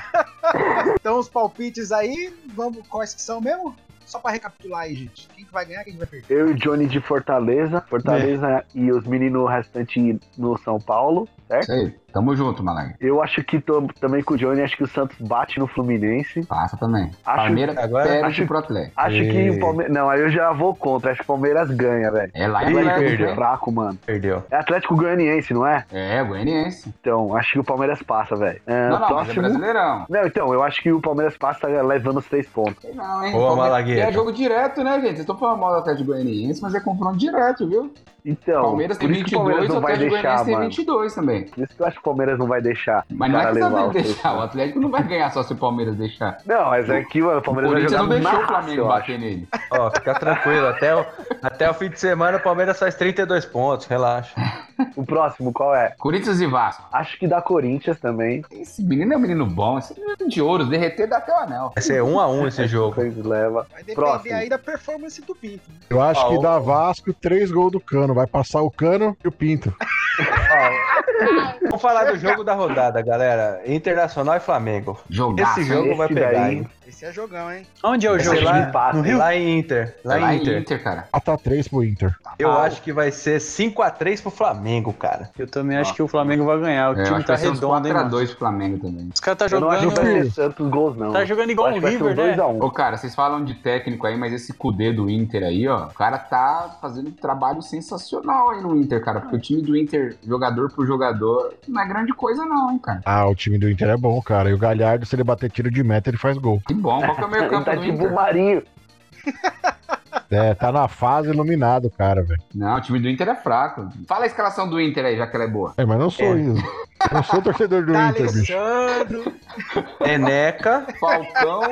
Então os palpites aí, vamos, quais que são mesmo? Só pra recapitular aí, gente. Quem que vai ganhar, quem que vai perder? Eu e o Johnny de Fortaleza. Fortaleza É. e os meninos restantes no São Paulo, certo? Aí. Tamo junto, Malaga. Eu acho que tô também com o Johnny, acho que o Santos bate no Fluminense. Passa também. Acho- Palmeiras Agora- perde acho- pro Atlético. Acho que E- o Palmeiras. Não, aí eu já vou contra. Acho que o Palmeiras ganha, velho. É lá em perdeu. é fraco, mano. Perdeu. É Atlético Goianiense, não é? É, Goianiense. Então, acho que o Palmeiras passa, velho. É, Não, não, mas é próximo. brasileirão. Não, então, eu acho que o Palmeiras passa levando os três pontos. Sei não, hein? Boa, Palmeiras- Malagueta. É jogo direto, né, gente? Vocês estão falando mal do Atlético Goianiense, mas é confronto direto, viu? Então, Palmeiras tem por isso que o Palmeiras 22, o não vai Atlético deixar, tem mano. 22 também. Por isso que eu acho que o Palmeiras não vai deixar. Mas o não é questão levar deixar. O. Atlético não vai ganhar só se o Palmeiras deixar. Não, mas é que mano, o O Palmeiras vai Corinthians jogar não deixou na o Flamengo bater nele. Ó, fica tranquilo. Até o, até o fim de semana o Palmeiras faz 32 pontos, relaxa. O próximo, qual é? Corinthians e Vasco. Acho que dá Corinthians também. Esse menino é um menino bom. Esse menino é de ouro. Derreter dá até o anel. Vai ser um a um esse jogo. Leva. Vai depender Próximo. aí da performance do Pinto. Eu acho Ah, que dá Vasco três gols do Cano. Vai passar o Cano e o Pinto. Vamos falar do jogo da rodada, galera. Internacional e Flamengo. Jogaço. Esse jogo esse vai pegar, daí- hein? Esse é jogão, hein? Onde é o jogo? é Lá lá- no Rio? Lá em Inter. Lá, Lá em Inter. cara. 4x3 pro Inter. Eu Ah, acho que vai ser 5x3 pro Flamengo, cara. Eu também acho que o Flamengo vai ganhar. O É, time tá redondo, hein, mano. 4x2 pro Flamengo também. Os caras tá Eu não acho que vai jogando. ser Santos gols, não. Tá jogando igual o River, né? 2x1. Ô, cara, vocês falam de técnico aí, mas esse Kudê do Inter aí, ó, o cara tá fazendo um trabalho sensacional aí no Inter, cara. Porque o time do Inter, jogador por jogador, não é grande coisa não, hein, cara. Ah, o time do Inter é bom, cara. E o Galhardo, se ele bater tiro de meta, ele faz gol. Que bom. Qual que é o meio campo tá do tipo o Inter? Marinho. É, tá na fase iluminado, cara, velho. Não, o time do Inter é fraco. Fala a escalação do Inter aí, já que ela é boa. É, mas não sou isso. Não sou torcedor do Tá Inter, bicho. Alessandro. Eneca, Falcão,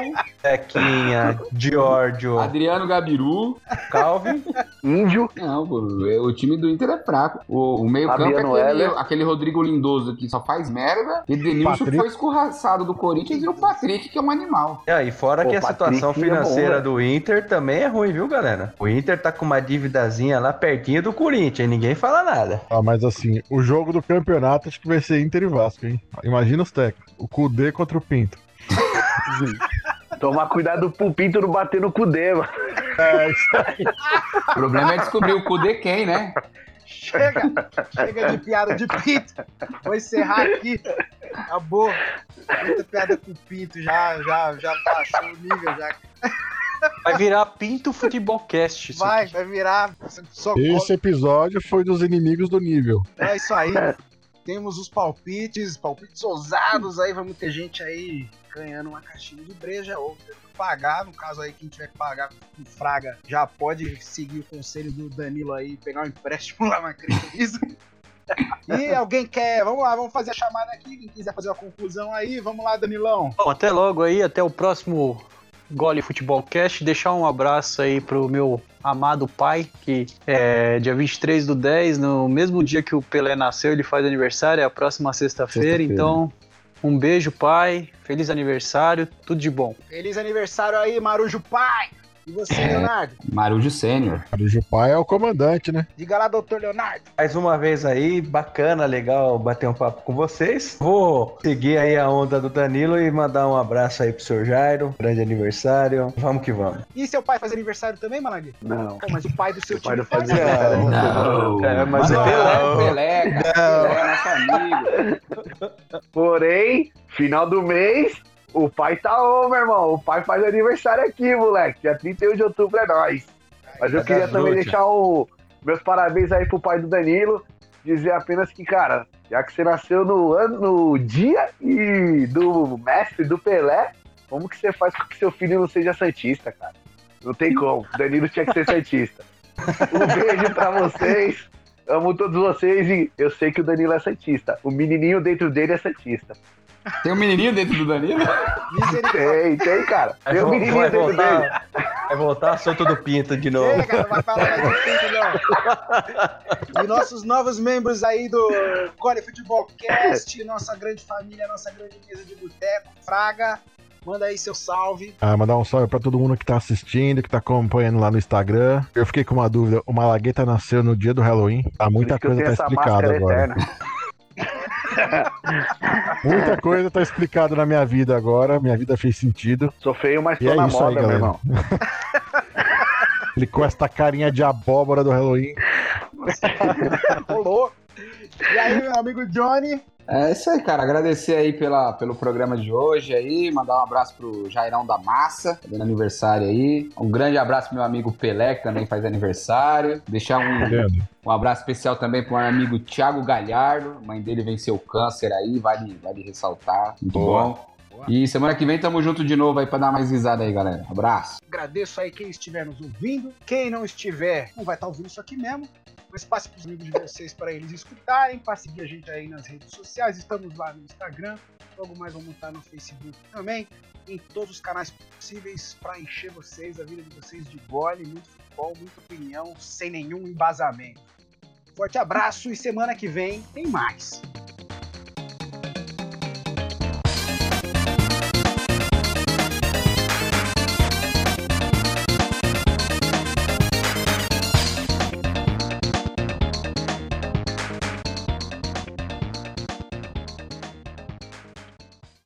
Tequinha, Giorgio, Adriano Gabiru. Calvin. Índio. Não, pô, é- o time do Inter é fraco. O, o meio campo é aquele, aquele Rodrigo Lindoso que só faz merda. E Denilson Patrick. foi escorraçado do Corinthians e o Patrick, que é um animal. E aí, fora Pô, que a Patrick situação é bom, financeira velho. do Inter também é ruim, viu, galera? O Inter tá com uma dívidazinha lá pertinho do Corinthians, e ninguém fala nada. Ah, mas assim, o jogo do campeonato acho que vai ser Inter e Vasco, hein? Imagina os técnicos. O Kudê contra o Pinto. Tomar cuidado pro Pinto não bater no Cudê, mano. É, isso aí. O problema é descobrir o cu de quem, né? Chega! Chega de piada de pinto. Vou encerrar aqui. Acabou. Muita piada com pinto. Já, já, já baixou o nível. Já. Vai virar Pinto Futebolcast. Vai, aqui. vai virar. Esse episódio foi dos inimigos do nível. É isso aí. Temos os palpites, palpites ousados aí. Vamos ter gente aí ganhando uma caixinha de breja ou pagar. No caso aí, quem tiver que pagar com Fraga já pode seguir o conselho do Danilo aí, pegar um empréstimo lá na crise. E alguém quer, vamos lá, vamos fazer a chamada aqui. Quem quiser fazer uma conclusão aí, vamos lá, Danilão. Bom, até logo aí, até o próximo Gole Futebolcast. Deixar um abraço aí pro meu amado pai, que é dia 23 do 10, no mesmo dia que o Pelé nasceu, ele faz aniversário, é a próxima sexta-feira. Sexta-feira. então, um beijo, pai. Feliz aniversário, tudo de bom. Feliz aniversário aí, Marujo Pai. E você, Leonardo? Marujo Sênior. Cara, o Jupai é o comandante, né? Diga lá, doutor Leonardo. Mais uma vez aí, bacana, legal bater um papo com vocês. Vou seguir aí a onda do Danilo e mandar um abraço aí pro seu Jairo, grande aniversário. Vamos que vamos. E seu pai faz aniversário também, Malag? Não. Pô, mas o pai do seu O pai time não faz aniversário. Não. É, mas Mano, o Pelé- Pelé, cara. Pelé é nosso amigo. Porém, final do mês, o pai tá on, meu irmão. O pai faz aniversário aqui, moleque. Dia 31 de outubro é nóis. Mas eu queria também deixar o, meus parabéns aí pro pai do Danilo. Dizer apenas que, cara, já que você nasceu no ano, no dia e do mestre do Pelé, como que você faz com que seu filho não seja santista, cara? Não tem como. Danilo tinha que ser santista. Um beijo pra vocês. Amo todos vocês e eu sei que o Danilo é santista. O menininho dentro dele é santista. Tem um menininho dentro do Danilo? Tem, tem, cara. Vai, Tem um menininho dentro dele. voltar, vai voltar assunto do Pinto de novo. Chega, não vai falar mais de pinto, não. E nossos novos membros aí do Core Futebol Cast, nossa grande família, nossa grande mesa de boteco, Fraga. Manda aí seu salve. Ah, mandar um salve pra todo mundo que tá assistindo, que tá acompanhando lá no Instagram. Eu fiquei com uma dúvida. O Malagueta nasceu no dia do Halloween. Tá, muita coisa tá explicada agora. Muita coisa tá explicada na minha vida agora. Minha vida fez sentido. Sou feio, mas E tô é na isso aí, moda, meu galera. irmão. Ele com esta carinha de abóbora do Halloween. Rolou. E aí, meu amigo Johnny, É isso aí, cara. Agradecer aí pela, pelo programa de hoje aí. Mandar um abraço pro Jairão da Massa, fazendo aniversário aí. Um grande abraço pro meu amigo Pelé, que também faz aniversário. Deixar um, um abraço especial também pro meu amigo Thiago Galhardo. A mãe dele venceu câncer aí, vale, vale ressaltar. Muito Boa. bom. E semana que vem tamo junto de novo aí pra dar mais risada aí, galera. Abraço. Agradeço aí quem estiver nos ouvindo. Quem não estiver, não vai estar ouvindo isso aqui mesmo. Mas passe para os amigos de vocês para eles escutarem. Passe seguir a gente aí nas redes sociais. Estamos lá no Instagram. Logo mais vamos estar no Facebook também. Em todos os canais possíveis para encher vocês, a vida de vocês de gole, muito futebol, muita opinião, sem nenhum embasamento. Forte abraço e semana que vem tem mais.